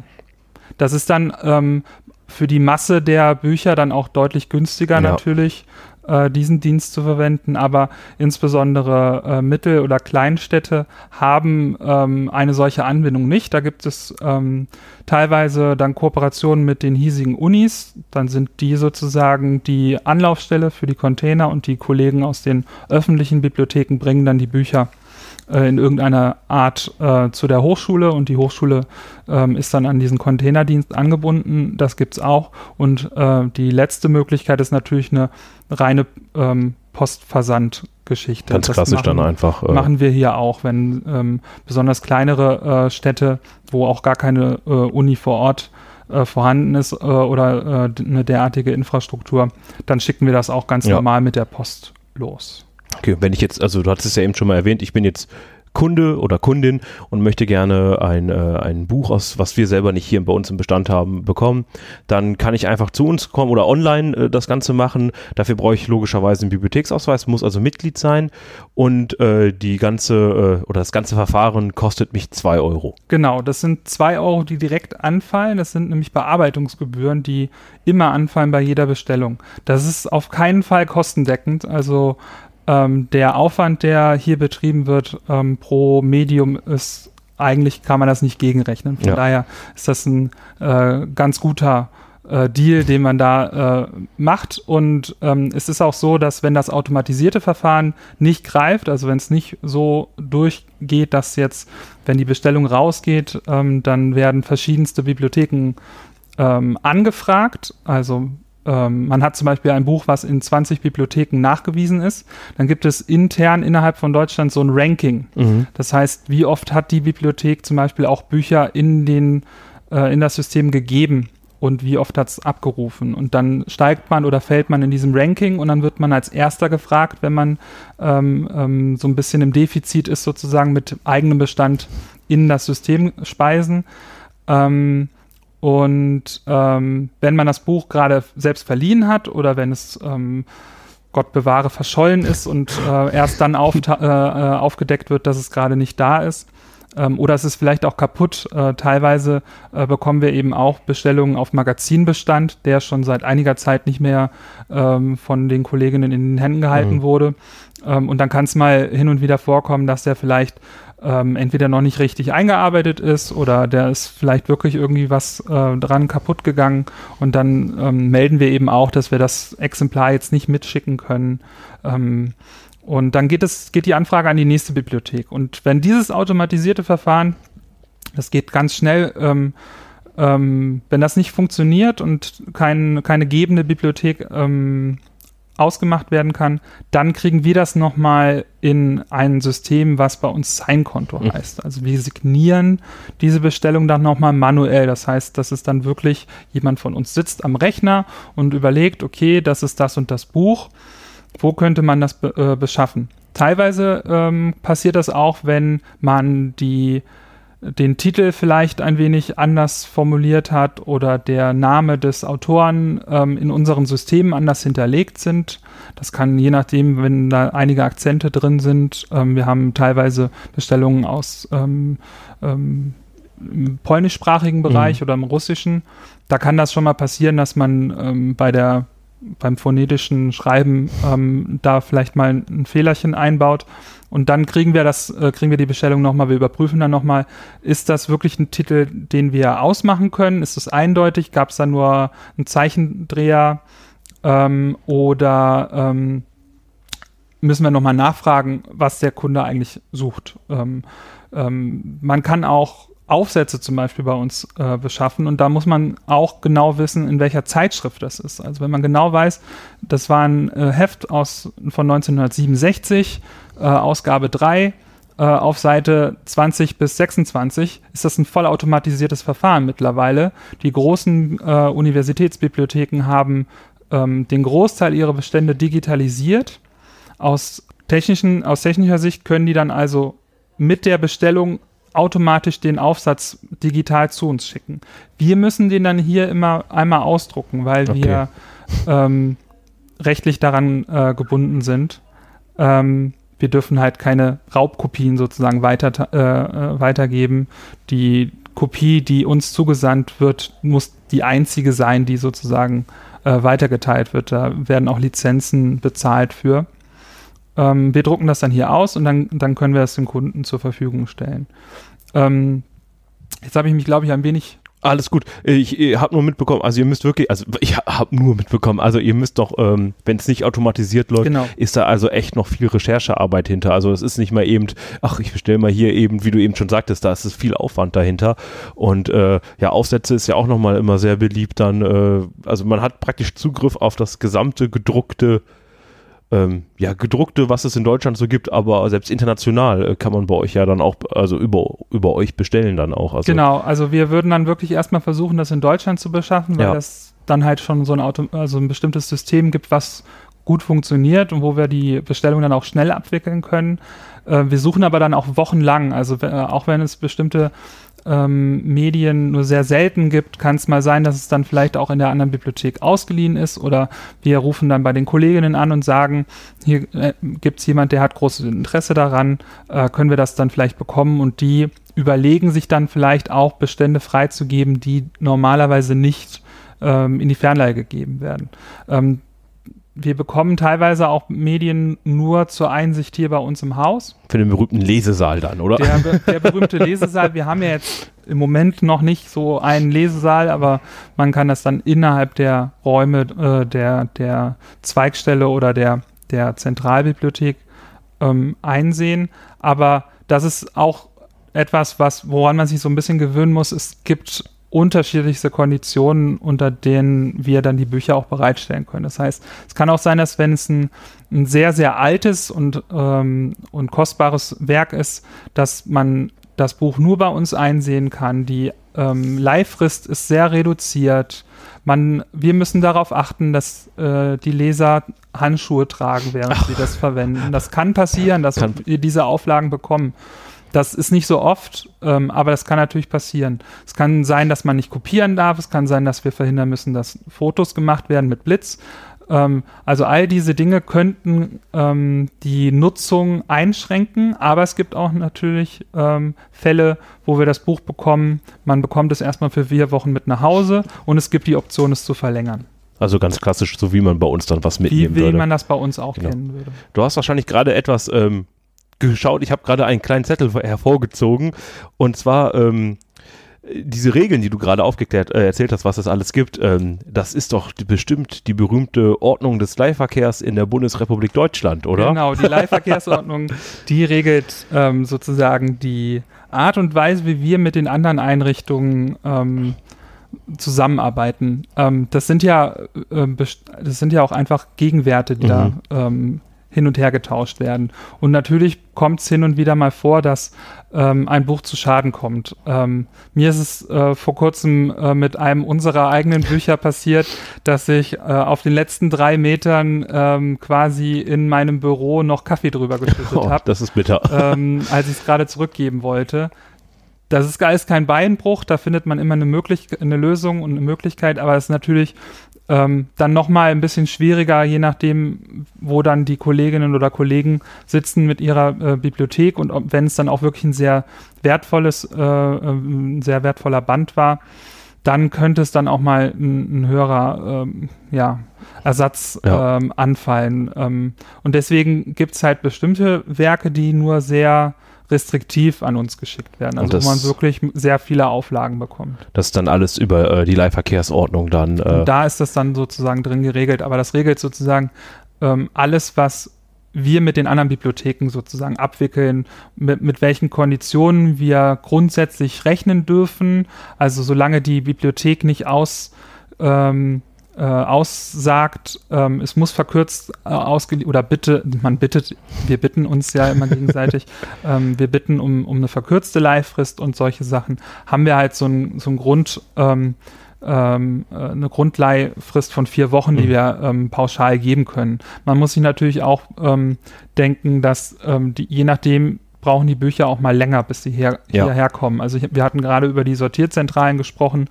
Das ist dann ähm, für die Masse der Bücher dann auch deutlich günstiger Ja. natürlich, äh, diesen Dienst zu verwenden, aber insbesondere äh, Mittel- oder Kleinstädte haben ähm, eine solche Anbindung nicht. Da gibt es ähm, teilweise dann Kooperationen mit den hiesigen Unis, dann sind die sozusagen die Anlaufstelle für die Container und die Kollegen aus den öffentlichen Bibliotheken bringen dann die Bücher äh, in irgendeiner Art äh, zu der Hochschule und die Hochschule ähm, ist dann an diesen Containerdienst angebunden. Das gibt es auch. Und äh, die letzte Möglichkeit ist natürlich eine reine ähm, Postversandgeschichte. Ganz Das klassisch machen, dann einfach. Äh, Machen wir hier auch, wenn ähm, besonders kleinere äh, Städte, wo auch gar keine äh, Uni vor Ort äh, vorhanden ist äh, oder äh, eine derartige Infrastruktur, dann schicken wir das auch ganz Ja. normal mit der Post los. Okay, wenn ich jetzt, also du hattest es ja eben schon mal erwähnt, ich bin jetzt Kunde oder Kundin und möchte gerne ein, äh, ein Buch aus, was wir selber nicht hier bei uns im Bestand haben, bekommen, dann kann ich einfach zu uns kommen oder online äh, das Ganze machen. Dafür brauche ich logischerweise einen Bibliotheksausweis, muss also Mitglied sein und äh, die ganze äh, oder das ganze Verfahren kostet mich zwei Euro. Genau, das sind zwei Euro, die direkt anfallen. Das sind nämlich Bearbeitungsgebühren, die immer anfallen bei jeder Bestellung. Das ist auf keinen Fall kostendeckend. Also ähm, der Aufwand, der hier betrieben wird ähm, pro Medium, ist eigentlich kann man das nicht gegenrechnen. Von Ja. daher ist das ein äh, ganz guter äh, Deal, den man da äh, macht. Und ähm, es ist auch so, dass wenn das automatisierte Verfahren nicht greift, also wenn es nicht so durchgeht, dass jetzt, wenn die Bestellung rausgeht, ähm, dann werden verschiedenste Bibliotheken ähm, angefragt. Also ähm, man hat zum Beispiel ein Buch, was in 20 Bibliotheken nachgewiesen ist. Dann gibt es intern innerhalb von Deutschland so ein Ranking. Das heißt, wie oft hat die Bibliothek zum Beispiel auch Bücher in, den, äh, in das System gegeben und wie oft hat es abgerufen. Und dann steigt man oder fällt man in diesem Ranking und dann wird man als Erster gefragt, wenn man ähm, ähm, so ein bisschen im Defizit ist, sozusagen mit eigenem Bestand in das System speisen. Ähm, und ähm, wenn man das Buch gerade selbst verliehen hat oder wenn es ähm, Gott bewahre verschollen ist und äh, erst dann aufta- äh, äh, aufgedeckt wird, dass es gerade nicht da ist. Ähm, oder es ist vielleicht auch kaputt. Äh, teilweise äh, bekommen wir eben auch Bestellungen auf Magazinbestand, der schon seit einiger Zeit nicht mehr ähm, von den Kolleginnen in den Händen gehalten Mhm. wurde. Ähm, und dann kann es mal hin und wieder vorkommen, dass der vielleicht ähm, entweder noch nicht richtig eingearbeitet ist oder der ist vielleicht wirklich irgendwie was äh, dran kaputt gegangen und dann ähm, melden wir eben auch, dass wir das Exemplar jetzt nicht mitschicken können. Ähm, und dann geht es, geht die Anfrage an die nächste Bibliothek. Und wenn dieses automatisierte Verfahren, das geht ganz schnell, ähm, ähm, wenn das nicht funktioniert und kein, keine gebende Bibliothek ähm, ausgemacht werden kann, dann kriegen wir das nochmal in ein System, was bei uns Signkonto Mhm. heißt. Also wir signieren diese Bestellung dann nochmal manuell. Das heißt, dass es dann wirklich jemand von uns sitzt am Rechner und überlegt, okay, das ist das und das Buch. Wo könnte man das be äh, beschaffen? Teilweise ähm, passiert das auch, wenn man die den Titel vielleicht ein wenig anders formuliert hat oder der Name des Autoren ähm, in unseren Systemen anders hinterlegt sind. Das kann je nachdem, wenn da einige Akzente drin sind. Ähm, wir haben teilweise Bestellungen aus ähm, ähm, im polnischsprachigen Bereich Mhm. oder im russischen. Da kann das schon mal passieren, dass man ähm, bei der beim phonetischen Schreiben ähm, da vielleicht mal ein Fehlerchen einbaut. Und dann kriegen wir das, äh, kriegen wir die Bestellung nochmal, wir überprüfen dann nochmal, ist das wirklich ein Titel, den wir ausmachen können? Ist es eindeutig? Gab es da nur einen Zeichendreher ähm, oder ähm, müssen wir nochmal nachfragen, was der Kunde eigentlich sucht? Ähm, ähm, man kann auch Aufsätze zum Beispiel bei uns äh, beschaffen und da muss man auch genau wissen, in welcher Zeitschrift das ist. Also wenn man genau weiß, das war ein äh, Heft aus, von 1967, äh, Ausgabe 3, äh, auf Seite 20 bis 26 ist das ein vollautomatisiertes Verfahren mittlerweile. Die großen äh, Universitätsbibliotheken haben ähm, den Großteil ihrer Bestände digitalisiert. Aus, technischen, aus technischer Sicht können die dann also mit der Bestellung automatisch den Aufsatz digital zu uns schicken. Wir müssen den dann hier immer einmal ausdrucken, weil Okay. wir ähm, rechtlich daran äh, gebunden sind. Ähm, wir dürfen halt keine Raubkopien sozusagen weiter, äh, äh, weitergeben. Die Kopie, die uns zugesandt wird, muss die einzige sein, die sozusagen äh, weitergeteilt wird. Da werden auch Lizenzen bezahlt für. Ähm, wir drucken das dann hier aus und dann, dann können wir es dem Kunden zur Verfügung stellen. Ähm, jetzt habe ich mich, glaube ich, ein wenig Alles gut. Ich, ich habe nur mitbekommen, also ihr müsst wirklich, also ich habe nur mitbekommen, also ihr müsst doch, ähm, wenn es nicht automatisiert läuft, Genau. ist da also echt noch viel Recherchearbeit hinter. Also es ist nicht mal eben, ach, ich bestelle mal hier eben, wie du eben schon sagtest, da ist es viel Aufwand dahinter. Und äh, ja, Aufsätze ist ja auch nochmal immer sehr beliebt dann. Äh, also man hat praktisch Zugriff auf das gesamte gedruckte ähm, ja, gedruckte, was es in Deutschland so gibt, aber selbst international äh, kann man bei euch ja dann auch, also über, über euch bestellen dann auch. Also, Genau, also wir würden dann wirklich erstmal versuchen, das in Deutschland zu beschaffen, weil Ja. das dann halt schon so ein, Auto, also ein bestimmtes System gibt, was gut funktioniert und wo wir die Bestellung dann auch schnell abwickeln können. Äh, wir suchen aber dann auch wochenlang, also äh, auch wenn es bestimmte ähm, Medien nur sehr selten gibt, kann es mal sein, dass es dann vielleicht auch in der anderen Bibliothek ausgeliehen ist oder wir rufen dann bei den Kolleginnen an und sagen, hier äh, gibt es jemand, der hat großes Interesse daran, äh, können wir das dann vielleicht bekommen und die überlegen sich dann vielleicht auch Bestände freizugeben, die normalerweise nicht ähm, in die Fernleihe gegeben werden. Ähm, wir bekommen teilweise auch Medien nur zur Einsicht hier bei uns im Haus. Für den berühmten Lesesaal dann, oder? Der, der berühmte [LAUGHS] Lesesaal, wir haben ja jetzt im Moment noch nicht so einen Lesesaal, aber man kann das dann innerhalb der Räume äh, der, der Zweigstelle oder der, der Zentralbibliothek ähm, einsehen. Aber das ist auch etwas, was, woran man sich so ein bisschen gewöhnen muss. Es gibt unterschiedlichste Konditionen, unter denen wir dann die Bücher auch bereitstellen können. Das heißt, es kann auch sein, dass wenn es ein, ein sehr, sehr altes und, ähm, und kostbares Werk ist, dass man das Buch nur bei uns einsehen kann. Die ähm, Leihfrist ist sehr reduziert. Man, wir müssen darauf achten, dass äh, die Leser Handschuhe tragen, während sie [LAUGHS] das verwenden. Das kann passieren, dass Kann- wir diese Auflagen bekommen. Das ist nicht so oft, ähm, aber das kann natürlich passieren. Es kann sein, dass man nicht kopieren darf. Es kann sein, dass wir verhindern müssen, dass Fotos gemacht werden mit Blitz. Ähm, also all diese Dinge könnten ähm, die Nutzung einschränken, aber es gibt auch natürlich ähm, Fälle, wo wir das Buch bekommen. Man bekommt es erstmal für vier Wochen mit nach Hause und es gibt die Option, es zu verlängern. Also ganz klassisch, so wie man bei uns dann was Wie, mitnehmen wie würde. man das bei uns auch Genau. kennen würde. Du hast wahrscheinlich gerade etwas ähm, geschaut. Ich habe gerade einen kleinen Zettel hervorgezogen. Und zwar ähm, diese Regeln, die du gerade aufgeklärt äh, erzählt hast, was es alles gibt, ähm, das ist doch die, bestimmt die berühmte Ordnung des Leihverkehrs in der Bundesrepublik Deutschland, oder? Genau, die Leihverkehrsordnung, [LAUGHS] die regelt ähm, sozusagen die Art und Weise, wie wir mit den anderen Einrichtungen ähm, zusammenarbeiten. Ähm, das sind ja äh, best- das sind ja auch einfach Gegenwerte, die da ähm, hin und her getauscht werden. Und natürlich kommt es hin und wieder mal vor, dass ähm, ein Buch zu Schaden kommt. Ähm, mir ist es äh, vor kurzem äh, mit einem unserer eigenen Bücher passiert, dass ich äh, auf den letzten drei Metern ähm, quasi in meinem Büro noch Kaffee drüber geschüttet Oh, habe das ist bitter. ähm, als ich es gerade zurückgeben wollte. das ist, ist kein Beinbruch, da findet man immer eine, möglich eine Lösung und eine Möglichkeit, aber es ist natürlich ähm, dann nochmal ein bisschen schwieriger, je nachdem, wo dann die Kolleginnen oder Kollegen sitzen mit ihrer äh, Bibliothek und wenn es dann auch wirklich ein sehr wertvolles, äh, äh, ein sehr wertvoller Band war, dann könnte es dann auch mal ein, ein höherer ähm, ja, Ersatz ja. Ähm, anfallen. Ähm, und deswegen gibt es halt bestimmte Werke, die nur sehr restriktiv an uns geschickt werden. Also wo man wirklich sehr viele Auflagen bekommt. Das ist dann alles über äh, die Leihverkehrsordnung dann. Äh da ist das dann sozusagen drin geregelt, aber das regelt sozusagen ähm, alles, was wir mit den anderen Bibliotheken sozusagen abwickeln, mit, mit welchen Konditionen wir grundsätzlich rechnen dürfen. Also solange die Bibliothek nicht aus ähm, äh, aussagt, ähm, es muss verkürzt äh, ausgeliefert oder bitte, man bittet, wir bitten uns ja immer gegenseitig, [LAUGHS] ähm, wir bitten um, um eine verkürzte Leihfrist und solche Sachen, haben wir halt so ein, so ein Grund, ähm, ähm, äh, eine Grundleihfrist von vier Wochen, die mhm. wir ähm, pauschal geben können. Man muss sich natürlich auch ähm, denken, dass ähm, die, je nachdem brauchen die Bücher auch mal länger, bis sie her, ja. hierher kommen. Also ich, wir hatten gerade über die Sortierzentralen gesprochen.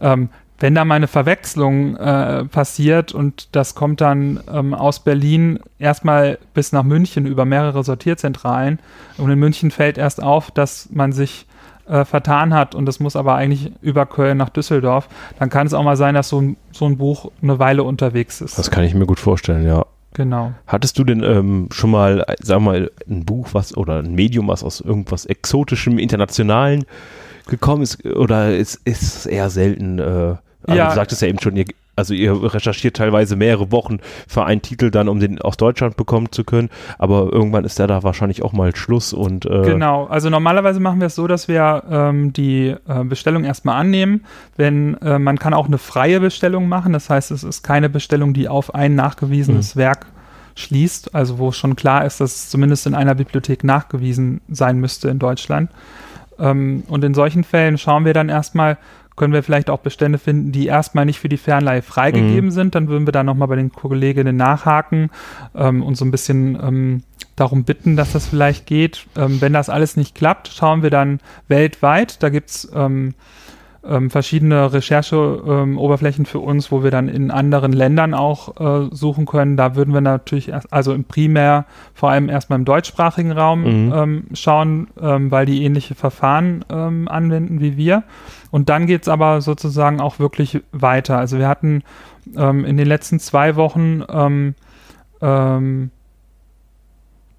Ähm, wenn da mal eine Verwechslung äh, passiert und das kommt dann ähm, aus Berlin erstmal bis nach München über mehrere Sortierzentralen und in München fällt erst auf, dass man sich äh, vertan hat und das muss aber eigentlich über Köln nach Düsseldorf, dann kann es auch mal sein, dass so ein, so ein Buch eine Weile unterwegs ist. Das kann ich mir gut vorstellen, ja. Genau. Hattest du denn ähm, schon mal, sag mal, ein Buch, was oder ein Medium, was aus irgendwas Exotischem, Internationalen gekommen ist? Oder ist, ist es eher selten? Äh aber ja. Du sagtest ja eben schon, ihr, also ihr recherchiert teilweise mehrere Wochen für einen Titel dann, um den aus Deutschland bekommen zu können. Aber irgendwann ist da da wahrscheinlich auch mal Schluss und äh genau. Also normalerweise machen wir es so, dass wir ähm, die äh, Bestellung erstmal annehmen. Wenn äh, man kann auch eine freie Bestellung machen, das heißt, es ist keine Bestellung, die auf ein nachgewiesenes mhm. Werk schließt, also wo schon klar ist, dass es zumindest in einer Bibliothek nachgewiesen sein müsste in Deutschland. Ähm, und in solchen Fällen schauen wir dann erstmal, können wir vielleicht auch Bestände finden, die erstmal nicht für die Fernleihe freigegeben mhm. sind. Dann würden wir da nochmal bei den Kolleginnen nachhaken ähm, und so ein bisschen ähm, darum bitten, dass das vielleicht geht. Ähm, wenn das alles nicht klappt, schauen wir dann weltweit. Da gibt es ähm, verschiedene Rechercheoberflächen ähm, für uns, wo wir dann in anderen Ländern auch äh, suchen können. Da würden wir natürlich erst, also im primär vor allem erstmal im deutschsprachigen Raum mhm. ähm, schauen, ähm, weil die ähnliche Verfahren ähm, anwenden wie wir. Und dann geht es aber sozusagen auch wirklich weiter. Also wir hatten ähm, in den letzten zwei Wochen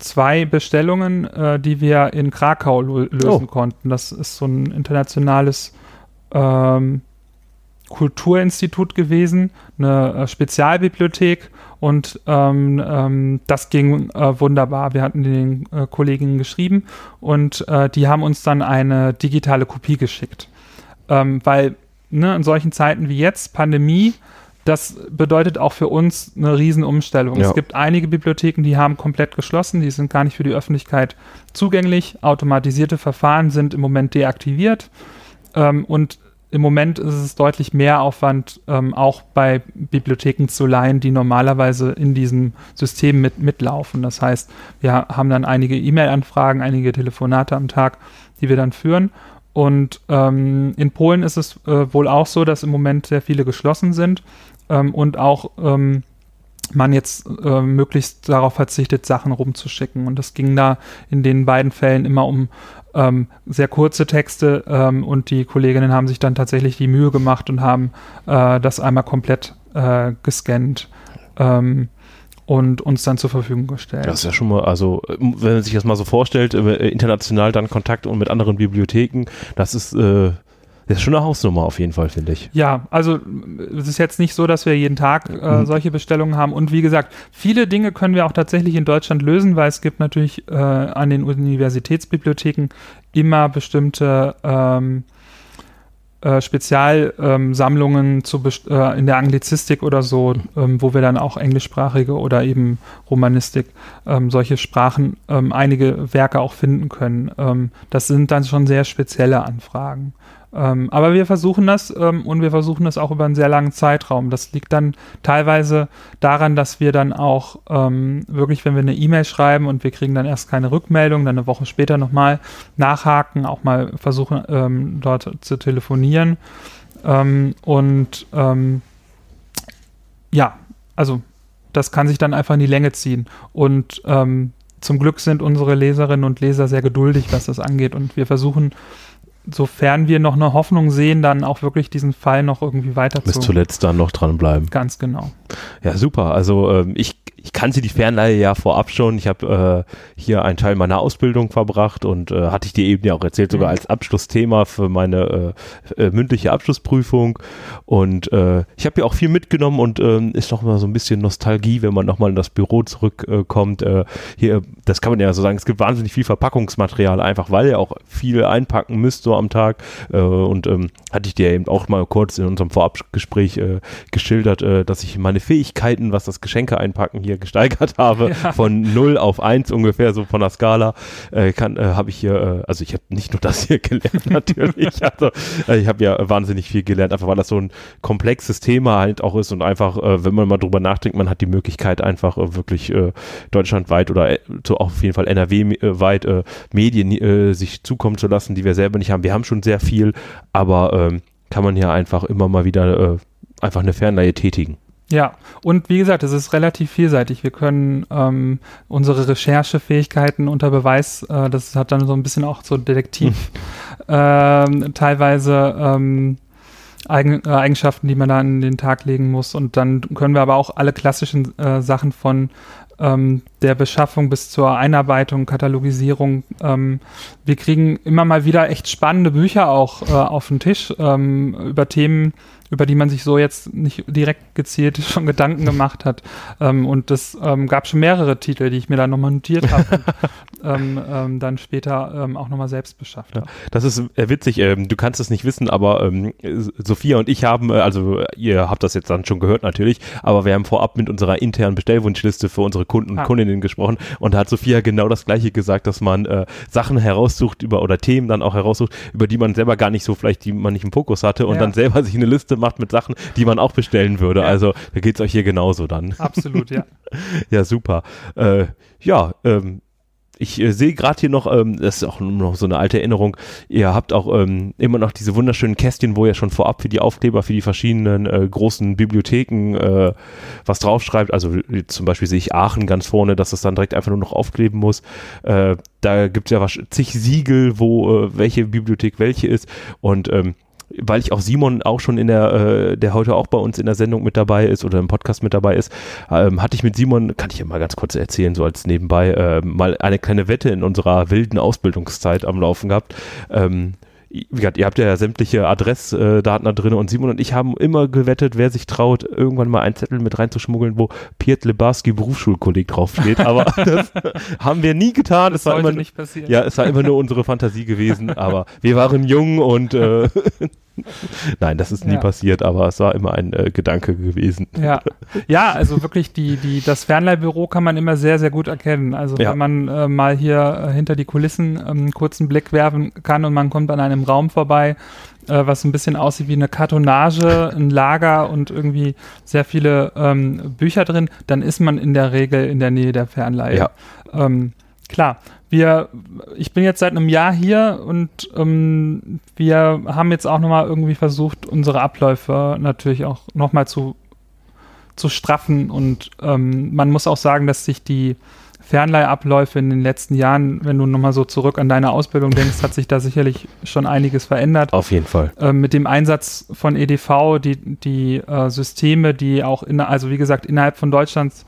zwei Bestellungen, äh, die wir in Krakau lösen oh. konnten. Das ist so ein internationales ähm, Kulturinstitut gewesen, eine äh, Spezialbibliothek und ähm, ähm, das ging äh, wunderbar. Wir hatten den äh, Kolleginnen geschrieben und äh, die haben uns dann eine digitale Kopie geschickt. Ähm, weil ne, in solchen Zeiten wie jetzt, Pandemie, das bedeutet auch für uns eine Riesenumstellung. Ja. Es gibt einige Bibliotheken, die haben komplett geschlossen, die sind gar nicht für die Öffentlichkeit zugänglich. Automatisierte Verfahren sind im Moment deaktiviert. Ähm, und im Moment ist es deutlich mehr Aufwand, ähm, auch bei Bibliotheken zu leihen, die normalerweise in diesem System mit, mitlaufen. Das heißt, wir haben dann einige E-Mail-Anfragen, einige Telefonate am Tag, die wir dann führen. Und ähm, in Polen ist es äh, wohl auch so, dass im Moment sehr viele geschlossen sind ähm, und auch ähm, man jetzt äh, möglichst darauf verzichtet, Sachen rumzuschicken. Und das ging da in den beiden Fällen immer um ähm, sehr kurze Texte ähm, und die Kolleginnen haben sich dann tatsächlich die Mühe gemacht und haben äh, das einmal komplett äh, gescannt. Ähm, und uns dann zur Verfügung gestellt. Das ist ja schon mal, also wenn man sich das mal so vorstellt, äh, international dann Kontakt und mit anderen Bibliotheken, das ist äh, das ist schon eine Hausnummer auf jeden Fall, finde ich. Ja, also es ist jetzt nicht so, dass wir jeden Tag äh, mhm. solche Bestellungen haben. Und wie gesagt, viele Dinge können wir auch tatsächlich in Deutschland lösen, weil es gibt natürlich äh, an den Universitätsbibliotheken immer bestimmte ähm, äh, Spezialsammlungen ähm, äh, in der Anglizistik oder so, ähm, wo wir dann auch englischsprachige oder eben Romanistik, ähm, solche Sprachen, ähm, einige Werke auch finden können. Ähm, das sind dann schon sehr spezielle Anfragen. Ähm, aber wir versuchen das ähm, und wir versuchen das auch über einen sehr langen Zeitraum. Das liegt dann teilweise daran, dass wir dann auch ähm, wirklich, wenn wir eine E-Mail schreiben und wir kriegen dann erst keine Rückmeldung, dann eine Woche später nochmal nachhaken, auch mal versuchen, ähm, dort zu telefonieren. Ähm, und ähm, ja, also das kann sich dann einfach in die Länge ziehen. Und zum Glück sind unsere Leserinnen und Leser sehr geduldig, was das angeht. Und wir versuchen, sofern wir noch eine Hoffnung sehen, dann auch wirklich diesen Fall noch irgendwie weiter Bis zu. zuletzt dann noch dranbleiben. Ganz genau. Ja, super. Also ähm, ich, ich kannte die Fernleihe ja vorab schon. Ich habe äh, hier einen Teil meiner Ausbildung verbracht und äh, hatte ich dir eben ja auch erzählt, sogar Mhm. als Abschlussthema für meine äh, äh, mündliche Abschlussprüfung. Und äh, ich habe ja auch viel mitgenommen und ähm, ist noch mal so ein bisschen Nostalgie, wenn man nochmal in das Büro zurückkommt. Äh, hier, das kann man ja so sagen, es gibt wahnsinnig viel Verpackungsmaterial, einfach weil ihr auch viel einpacken müsst so am Tag. Und ähm, hatte ich dir eben auch mal kurz in unserem Vorabgespräch geschildert, dass ich meine Fähigkeiten, was das Geschenke einpacken hier gesteigert habe, Ja. von 0 auf 1 ungefähr, so von der Skala, äh, kann, äh, habe ich hier, äh, also ich habe nicht nur das hier [LAUGHS] gelernt natürlich, also äh, ich habe ja wahnsinnig viel gelernt, einfach weil das so ein komplexes Thema halt auch ist und einfach, äh, wenn man mal drüber nachdenkt, man hat die Möglichkeit einfach äh, wirklich deutschlandweit oder so auf jeden Fall NRW-weit Medien sich zukommen zu lassen, die wir selber nicht haben. Wir haben schon sehr viel, aber ähm, kann man hier einfach immer mal wieder einfach eine Fernleihe tätigen. Ja, und wie gesagt, es ist relativ vielseitig. Wir können ähm, unsere Recherchefähigkeiten unter Beweis, äh, das hat dann so ein bisschen auch so Detektiv, [LAUGHS] ähm, teilweise ähm, Eigen, äh, Eigenschaften, die man da an den Tag legen muss. Und dann können wir aber auch alle klassischen äh, Sachen von ähm, der Beschaffung bis zur Einarbeitung, Katalogisierung. Ähm, wir kriegen immer mal wieder echt spannende Bücher auch äh, auf den Tisch ähm, über Themen, über die man sich so jetzt nicht direkt gezielt [LAUGHS] schon Gedanken gemacht hat. Ähm, und das ähm, gab schon mehrere Titel, die ich mir dann nochmal notiert habe und [LAUGHS] ähm, ähm, dann später ähm, auch nochmal selbst beschafft habe. Das ist äh, witzig, ähm, du kannst es nicht wissen, aber ähm, Sophia und ich haben, äh, also ihr habt das jetzt dann schon gehört natürlich, aber wir haben vorab mit unserer internen Bestellwunschliste für unsere Kunden und Ah. Kundinnen gesprochen und da hat Sophia genau das gleiche gesagt, dass man äh, Sachen heraussucht über oder Themen dann auch heraussucht, über die man selber gar nicht so vielleicht, die man nicht im Fokus hatte und Ja. dann selber sich eine Liste macht mit Sachen, die man auch bestellen würde. Ja. Also da geht es euch hier genauso dann. Absolut, ja. [LAUGHS] Ja, super. Äh, ja, ähm, ich äh, sehe gerade hier noch, ähm, das ist auch noch so eine alte Erinnerung, ihr habt auch ähm, immer noch diese wunderschönen Kästchen, wo ihr schon vorab für die Aufkleber, für die verschiedenen äh, großen Bibliotheken äh, was draufschreibt. Also zum Beispiel sehe ich Aachen ganz vorne, dass das dann direkt einfach nur noch aufkleben muss. Äh, da gibt es ja wasch- zig Siegel, wo äh, welche Bibliothek welche ist. Und ähm, weil ich auch Simon auch schon in der, äh, der heute auch bei uns in der Sendung mit dabei ist oder im Podcast mit dabei ist, ähm, hatte ich mit Simon, kann ich ja mal ganz kurz erzählen, so als nebenbei, äh, mal eine kleine Wette in unserer wilden Ausbildungszeit am Laufen gehabt. Ähm, wie gesagt, ihr habt ja sämtliche Adressdaten da drin und Simon und ich haben immer gewettet, wer sich traut, irgendwann mal einen Zettel mit reinzuschmuggeln, wo Piet Lebarski Berufsschulkolleg draufsteht. [LAUGHS] Aber das haben wir nie getan. Das es war immer, nicht passieren. ja, es war immer nur unsere Fantasie gewesen, aber wir waren jung und äh, [LAUGHS] [LAUGHS] nein, das ist nie Ja. passiert, aber es war immer ein äh, Gedanke gewesen. Ja, [LAUGHS] ja, also wirklich die, die, das Fernleihbüro kann man immer sehr, sehr gut erkennen. Also Ja. wenn man äh, mal hier äh, hinter die Kulissen ähm, einen kurzen Blick werfen kann und man kommt an einem Raum vorbei, äh, was ein bisschen aussieht wie eine Kartonage, [LAUGHS] ein Lager und irgendwie sehr viele ähm, Bücher drin, dann ist man in der Regel in der Nähe der Fernleihe. Ja. Ähm, klar, wir, ich bin jetzt seit einem Jahr hier und ähm, wir haben jetzt auch nochmal irgendwie versucht, unsere Abläufe natürlich auch nochmal zu, zu straffen und ähm, man muss auch sagen, dass sich die Fernleihabläufe in den letzten Jahren, wenn du nochmal so zurück an deine Ausbildung denkst, hat sich da sicherlich schon einiges verändert. Auf jeden Fall. Ähm, mit dem Einsatz von EDV, die, die äh, Systeme, die auch, in, also wie gesagt, innerhalb von Deutschlands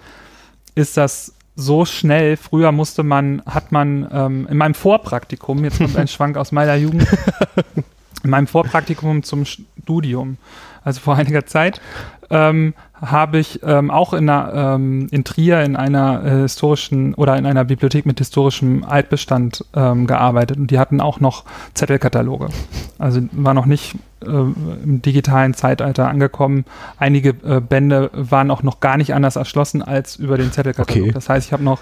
ist das so schnell. Früher musste man, hat man ähm, in meinem Vorpraktikum, jetzt kommt ein [LAUGHS] Schwank aus meiner Jugend, in meinem Vorpraktikum zum Studium, also vor einiger Zeit, ähm, habe ich ähm, auch in, einer, ähm, in Trier in einer äh, historischen oder in einer Bibliothek mit historischem Altbestand ähm, gearbeitet und die hatten auch noch Zettelkataloge. Also war noch nicht äh, im digitalen Zeitalter angekommen. Einige äh, Bände waren auch noch gar nicht anders erschlossen als über den Zettelkatalog. Okay. Das heißt, ich habe noch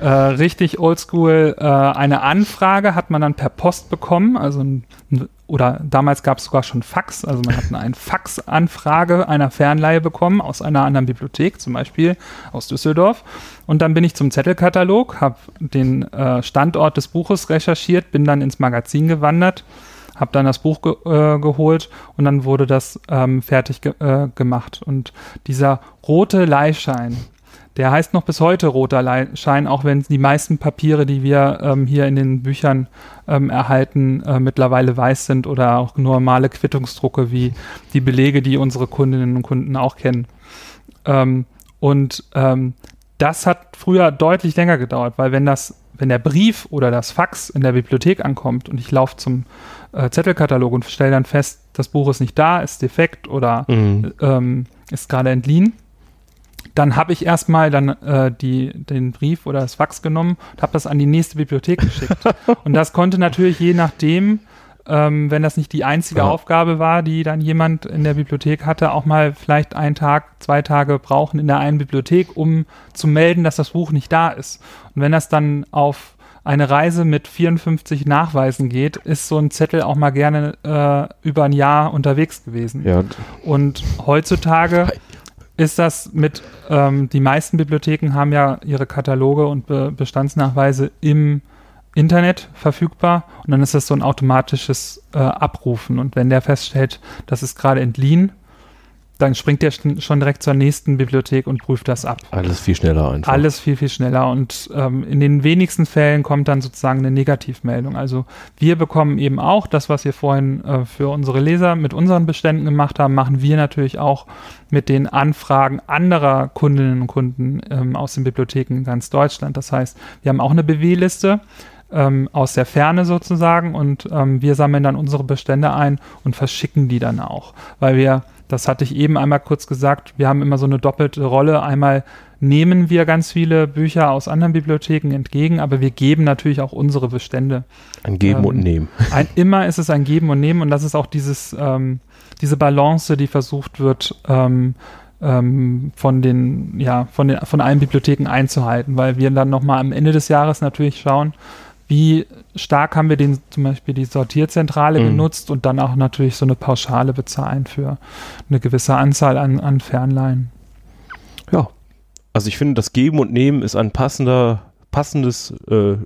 äh, richtig oldschool äh, eine Anfrage hat man dann per Post bekommen, also ein, ein oder damals gab es sogar schon Fax, also man hat eine Faxanfrage einer Fernleihe bekommen aus einer anderen Bibliothek, zum Beispiel aus Düsseldorf. Und dann bin ich zum Zettelkatalog, habe den äh, Standort des Buches recherchiert, bin dann ins Magazin gewandert, habe dann das Buch ge äh, geholt und dann wurde das ähm, fertig ge äh, gemacht. Und dieser rote Leihschein, der heißt noch bis heute roter Leihschein, auch wenn die meisten Papiere, die wir ähm, hier in den Büchern ähm, erhalten, äh, mittlerweile weiß sind oder auch normale Quittungsdrucke wie die Belege, die unsere Kundinnen und Kunden auch kennen. Ähm, und ähm, das hat früher deutlich länger gedauert, weil wenn das, wenn der Brief oder das Fax in der Bibliothek ankommt und ich laufe zum äh, Zettelkatalog und stelle dann fest, das Buch ist nicht da, ist defekt oder Mhm. ähm, ist gerade entliehen. Dann habe ich erstmal dann äh, die, den Brief oder das Fax genommen und habe das an die nächste Bibliothek geschickt. [LAUGHS] und das konnte natürlich je nachdem, ähm, wenn das nicht die einzige Ja. Aufgabe war, die dann jemand in der Bibliothek hatte, auch mal vielleicht einen Tag, zwei Tage brauchen in der einen Bibliothek, um zu melden, dass das Buch nicht da ist. Und wenn das dann auf eine Reise mit 54 Nachweisen geht, ist so ein Zettel auch mal gerne äh, über ein Jahr unterwegs gewesen. Ja, Und heutzutage ist das mit, ähm, die meisten Bibliotheken haben ja ihre Kataloge und Be Bestandsnachweise im Internet verfügbar und dann ist das so ein automatisches äh, Abrufen. Und wenn der feststellt, das ist gerade entliehen, dann springt der schon direkt zur nächsten Bibliothek und prüft das ab. alles viel schneller einfach. Alles viel, viel schneller und ähm, in den wenigsten Fällen kommt dann sozusagen eine Negativmeldung. Also wir bekommen eben auch das, was wir vorhin äh, für unsere Leser mit unseren Beständen gemacht haben, machen wir natürlich auch mit den Anfragen anderer Kundinnen und Kunden ähm, aus den Bibliotheken in ganz Deutschland. Das heißt, wir haben auch eine BW-Liste ähm, aus der Ferne sozusagen und ähm, wir sammeln dann unsere Bestände ein und verschicken die dann auch, weil wir das hatte ich eben einmal kurz gesagt. Wir haben immer so eine doppelte Rolle. Einmal nehmen wir ganz viele Bücher aus anderen Bibliotheken entgegen, aber wir geben natürlich auch unsere Bestände. Ein Geben ähm, und Nehmen. [LAUGHS] Ein, immer ist es ein Geben und Nehmen und das ist auch dieses, ähm, diese Balance, die versucht wird, ähm, ähm, von den, ja, von den, von allen Bibliotheken einzuhalten, weil wir dann nochmal am Ende des Jahres natürlich schauen, wie stark haben wir den, zum Beispiel die Sortierzentrale Mhm. genutzt und dann auch natürlich so eine Pauschale bezahlen für eine gewisse Anzahl an, an Fernleihen. Ja. Also ich finde, das Geben und Nehmen ist ein passender, passendes äh,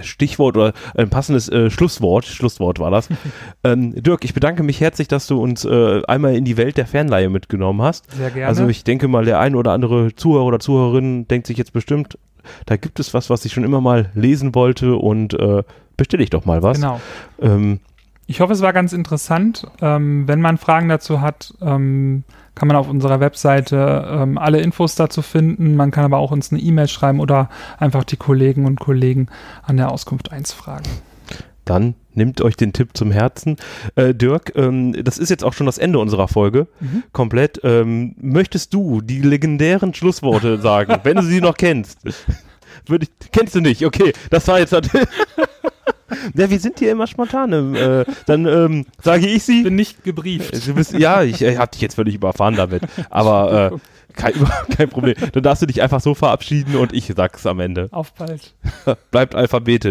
Stichwort oder ein passendes äh, Schlusswort. Schlusswort war das. [LAUGHS] ähm, Dirk, ich bedanke mich herzlich, dass du uns äh, einmal in die Welt der Fernleihe mitgenommen hast. Sehr gerne. Also ich denke mal, der ein oder andere Zuhörer oder Zuhörerin denkt sich jetzt bestimmt, da gibt es was, was ich schon immer mal lesen wollte und äh, bestelle ich doch mal was. genau. Ähm, Ich hoffe, es war ganz interessant. Ähm, wenn man Fragen dazu hat, ähm, kann man auf unserer Webseite ähm, alle Infos dazu finden. Man kann aber auch uns eine E-Mail schreiben oder einfach die Kollegen und Kollegen an der Auskunft 1 fragen. Dann nehmt euch den Tipp zum Herzen. Äh, Dirk, ähm, das ist jetzt auch schon das Ende unserer Folge. Mhm. Komplett. Ähm, möchtest du die legendären Schlussworte [LAUGHS] sagen, wenn du sie noch kennst? Würde ich, kennst du nicht? Okay, das war jetzt. [LAUGHS] ja, wir sind hier immer spontan. Äh, dann ähm, sage ich sie. Bin nicht gebrieft. Du bist, ja, ich äh, hab dich jetzt völlig überfahren damit. Aber äh, [LAUGHS] kein, kein Problem. Dann darfst du dich einfach so verabschieden und ich sag's am Ende. Auf bald. Bleibt alphabetisch.